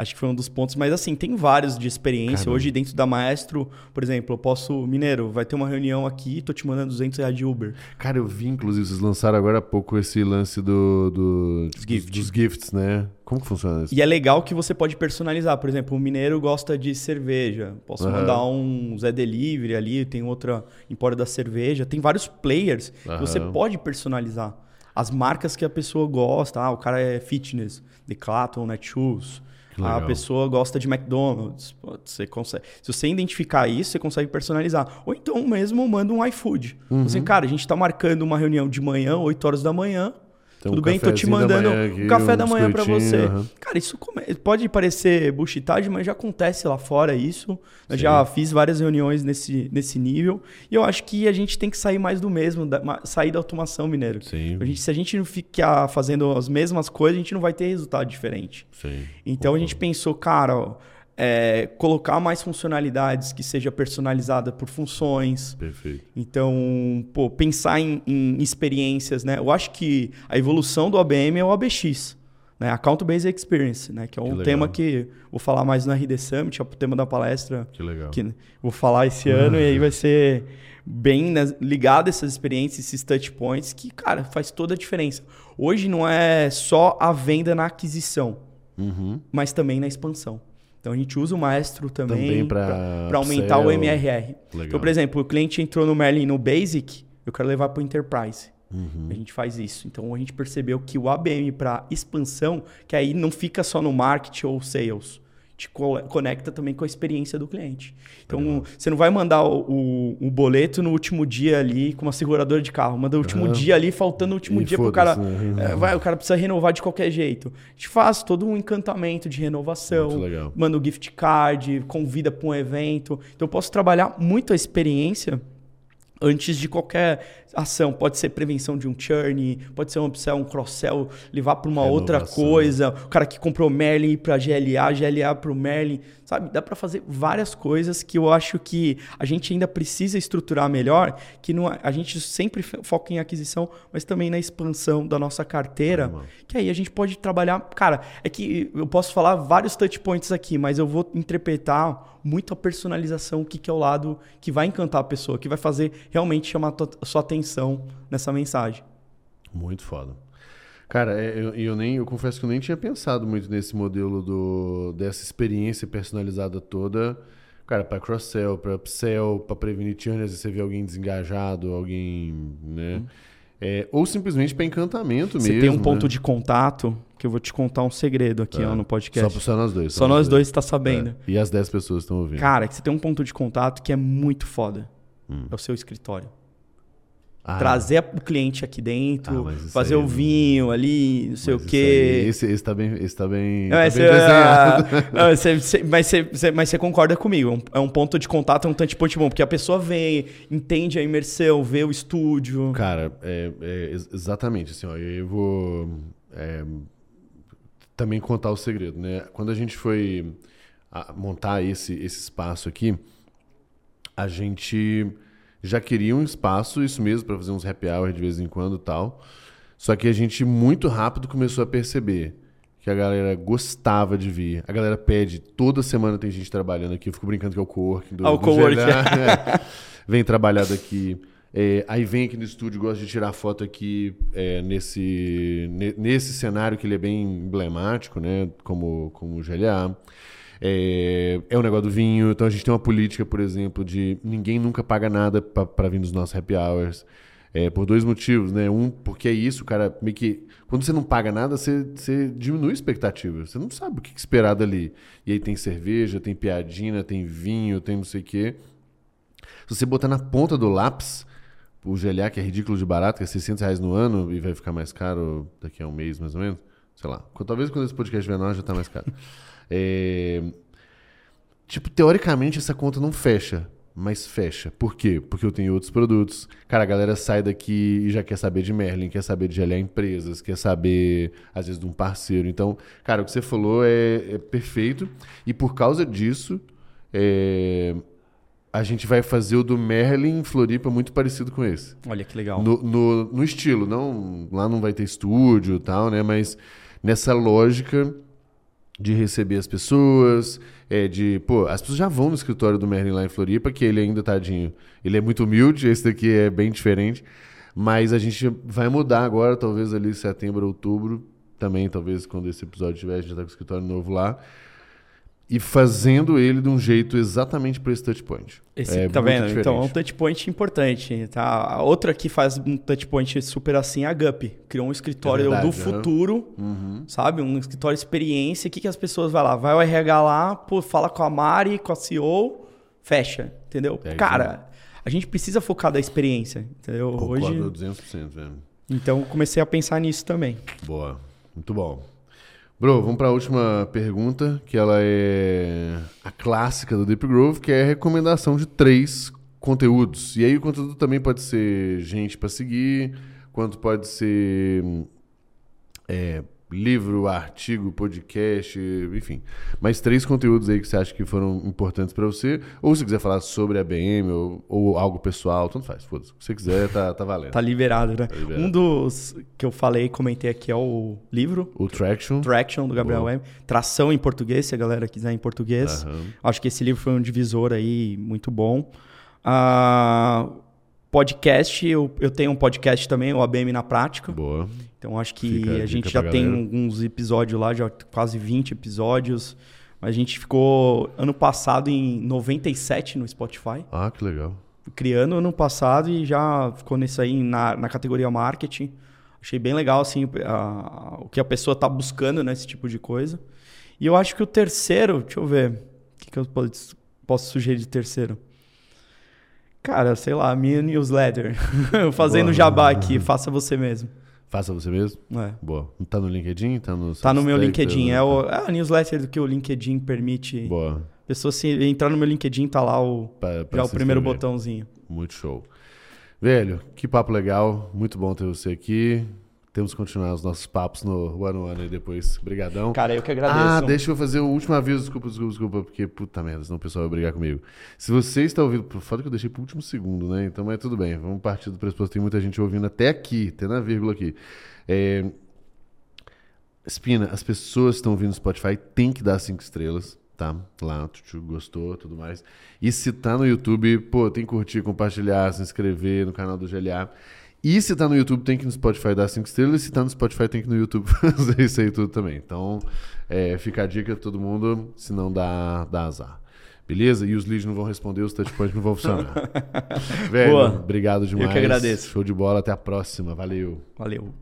Acho que foi um dos pontos, mas assim, tem vários de experiência. Caramba. Hoje, dentro da Maestro, por exemplo, eu posso. Mineiro, vai ter uma reunião aqui, tô te mandando 200 reais de Uber. Cara, eu vi, inclusive, vocês lançaram agora há pouco esse lance do, do dos, gift. dos gifts, né? Como que funciona isso? E é legal que você pode personalizar. Por exemplo, o mineiro gosta de cerveja. Posso uhum. mandar um Zé Delivery ali, tem outra Empório da Cerveja. Tem vários players uhum. que você pode personalizar. As marcas que a pessoa gosta. Ah, o cara é fitness, Decathlon, Netshoes a pessoa gosta de McDonald's. Você consegue. Se você identificar isso, você consegue personalizar. Ou então mesmo manda um iFood. Uhum. Assim, cara, a gente está marcando uma reunião de manhã, 8 horas da manhã. Tem Tudo um bem, tô te mandando aqui, um café da manhã para você. Uhum. Cara, isso pode parecer bullshitagem, mas já acontece lá fora isso. Eu Sim. já fiz várias reuniões nesse, nesse nível. E eu acho que a gente tem que sair mais do mesmo, da, sair da automação, Mineiro. Sim. A gente, se a gente não ficar fazendo as mesmas coisas, a gente não vai ter resultado diferente. Sim. Então a gente pensou, cara, ó, é, colocar mais funcionalidades que seja personalizada por funções. Perfeito. Então, pô, pensar em, em, experiências, né? Eu acho que a evolução do ABM é o ABX, né? Account Based Experience, né? Que é um que tema que vou falar mais no RD Summit, é o tema da palestra. Que legal. Que vou falar esse ano e aí vai ser bem né, ligado a essas experiências, esses touch points, que, cara, faz toda a diferença. Hoje não é só a venda na aquisição, uhum. mas também na expansão. Então a gente usa o Maestro também, também para aumentar o MRR. Legal. Então, por exemplo, o cliente entrou no Merlin no Basic, eu quero levar para o Enterprise. Uhum. A gente faz isso. Então a gente percebeu que o ABM para expansão, que aí não fica só no marketing ou sales, te conecta também com a experiência do cliente. Então, você não vai mandar o, o, o, boleto no último dia ali com uma seguradora de carro. Manda o último uhum. dia ali, faltando o último e dia pro cara. Né? É, vai, o cara precisa renovar de qualquer jeito. A gente faz todo um encantamento de renovação. Manda o gift card, convida para um evento. Então, eu posso trabalhar muito a experiência antes de qualquer ação. Pode ser prevenção de um churn, pode ser um upsell, um cross-sell, levar para uma Renovação. outra coisa. O cara que comprou Merlin para GLA, GLA para o Merlin, sabe? Dá para fazer várias coisas que eu acho que a gente ainda precisa estruturar melhor, que não, a gente sempre foca em aquisição, mas também na expansão da nossa carteira, que aí a gente pode trabalhar... Cara, é que eu posso falar vários touch points aqui, mas eu vou interpretar muito a personalização, o que, que é o lado que vai encantar a pessoa, que vai fazer realmente chamar a sua atenção nessa mensagem. Muito foda. Cara, é, eu, eu, nem, eu confesso que eu nem tinha pensado muito nesse modelo do, dessa experiência personalizada toda. Cara, para cross-sell, para upsell, para prevenir churn, às vezes você vê alguém desengajado, alguém, né? Hum. É, ou simplesmente para encantamento você mesmo. Você tem um ponto né? de contato que eu vou te contar um segredo aqui ó, no podcast. Só, só nós dois. Só, só nós dois está sabendo. É. E as 10 pessoas estão ouvindo. Cara, que você tem um ponto de contato que é muito foda. Hum. É o seu escritório. Ah. Trazer o cliente aqui dentro, ah, fazer aí, o vinho ali, não sei o quê. Aí, esse, esse tá bem, esse tá bem, não, tá esse, bem desenhado. não, mas, você, mas você concorda comigo, é um ponto de contato, é um tanto ponto bom, porque a pessoa vem, entende a imersão, vê o estúdio. Cara, é, é exatamente assim, ó, eu vou é, também contar o segredo, né? Quando a gente foi montar esse, esse espaço aqui, a gente já queria um espaço, isso mesmo, para fazer uns happy hour de vez em quando e tal. Só que a gente muito rápido começou a perceber que a galera gostava de vir. A galera pede, toda semana tem gente trabalhando aqui. Eu fico brincando que é o coworking do, Ah, o do coworking. É. Vem trabalhar daqui. É, aí vem aqui no estúdio, gosta de tirar foto aqui é, nesse, ne- nesse cenário que ele é bem emblemático, né? Como, como o GLA. É, é o negócio do vinho. Então a gente tem uma política, por exemplo, de ninguém nunca paga nada para vir nos nossos happy hours. É, por dois motivos, né? Um, porque é isso, cara, meio que. Quando você não paga nada, você, você diminui a expectativa. Você não sabe o que esperar dali. E aí tem cerveja, tem piadinha, tem vinho, tem não sei o quê. Se você botar na ponta do lápis, o GLA, que é ridículo de barato, que é 600 reais no ano e vai ficar mais caro daqui a um mês, mais ou menos. Sei lá. Talvez quando esse podcast vier nós já tá mais caro. É, Tipo, teoricamente essa conta não fecha, mas fecha. Por quê? Porque eu tenho outros produtos. Cara, a galera sai daqui e já quer saber de Merlin, quer saber de GLA Empresas, quer saber, às vezes, de um parceiro. Então, cara, o que você falou é, é perfeito. E por causa disso, é, a gente vai fazer o do Merlin em Floripa muito parecido com esse. Olha que legal. No, no, no estilo, não, lá não vai ter estúdio e tal, né? Mas nessa lógica de receber as pessoas, é, de, pô, as pessoas já vão no escritório do Merlin lá em Floripa, que ele ainda, tadinho, ele é muito humilde, esse daqui é bem diferente, mas a gente vai mudar agora, talvez ali setembro, outubro, também, talvez quando esse episódio tiver, a gente já tá com o escritório novo lá, e fazendo ele de um jeito exatamente para esse touchpoint. Esse, é tá vendo? Então é um diferente. touchpoint importante. Tá? A outra que faz um touchpoint super assim é a Gup. Criou um escritório É verdade, do futuro, Uhum. sabe? Um escritório experiência. O que, que as pessoas vai lá? Vai ao RH lá, pô, fala com a Mari, com a CEO, fecha, entendeu? É Cara, a gente precisa focar da experiência, entendeu? Concordo Hoje, 200%, velho. então comecei a pensar nisso também. Boa. Muito bom. Bro, vamos para a última pergunta, que ela é a clássica do Deep Growth, que é a recomendação de três conteúdos. E aí o conteúdo também pode ser gente para seguir, quanto pode ser é, livro, artigo, podcast, enfim. Mas três conteúdos aí que você acha que foram importantes para você. Ou se quiser falar sobre a BM ou, ou algo pessoal, tanto faz, foda-se. O que você quiser, tá, tá valendo. Tá liberado, né? liberado. Um dos que eu falei, comentei aqui é o livro. O Traction. Traction, do Gabriel Boa. Web. Tração em português, se a galera quiser em português. Aham. Acho que esse livro foi um divisor aí muito bom. Ah, podcast, eu, eu tenho um podcast também, o ABM na Prática. Boa. Então acho que Fica a gente já tem galera. alguns episódios lá, já quase 20 episódios. A gente ficou ano passado em 97 no Spotify, Ah, que legal. criando ano passado e já ficou nisso aí na, na categoria marketing. Achei bem legal assim a- o que a pessoa tá buscando nesse tipo de coisa. E eu acho que o terceiro, deixa eu ver, o que, que eu posso, posso sugerir de terceiro? Cara, sei lá, minha newsletter. Fazendo Boa. jabá aqui, faça você mesmo. Faça você mesmo? É. Boa. Tá no LinkedIn? Tá no Tá no meu? LinkedIn. Tá- É, o, é a newsletter que o LinkedIn permite. Boa. A pessoa se entrar no meu LinkedIn, tá lá o, Pra- pra já o se primeiro botãozinho. Muito show. Velho, que papo legal. Muito bom ter você aqui. Temos que continuar os nossos papos no One on One aí depois. Obrigadão. Cara, eu que agradeço. Ah, deixa eu fazer o último aviso. Desculpa, desculpa, desculpa. Porque, puta merda, senão o pessoal vai brigar comigo. Se você está ouvindo... Foda que eu deixei pro último segundo, né? Então, mas tudo bem. Vamos partir do pressuposto. Tem muita gente ouvindo até aqui. Até na vírgula aqui. É... Espina, as pessoas que estão ouvindo no Spotify têm que dar cinco estrelas, tá? Lá, tu gostou, tudo mais. E se tá no YouTube, pô, tem que curtir, compartilhar, se inscrever no canal do GLA. E se tá no YouTube, tem que no Spotify dar cinco estrelas. E se tá no Spotify, tem que no YouTube fazer isso aí tudo também. Então, é, fica a dica pra todo mundo, se não dá, dá azar. Beleza? E os leads não vão responder, os touchpoints não vão funcionar. Velho, Boa. obrigado demais. agradeço. Show de bola, até a próxima. Valeu. Valeu.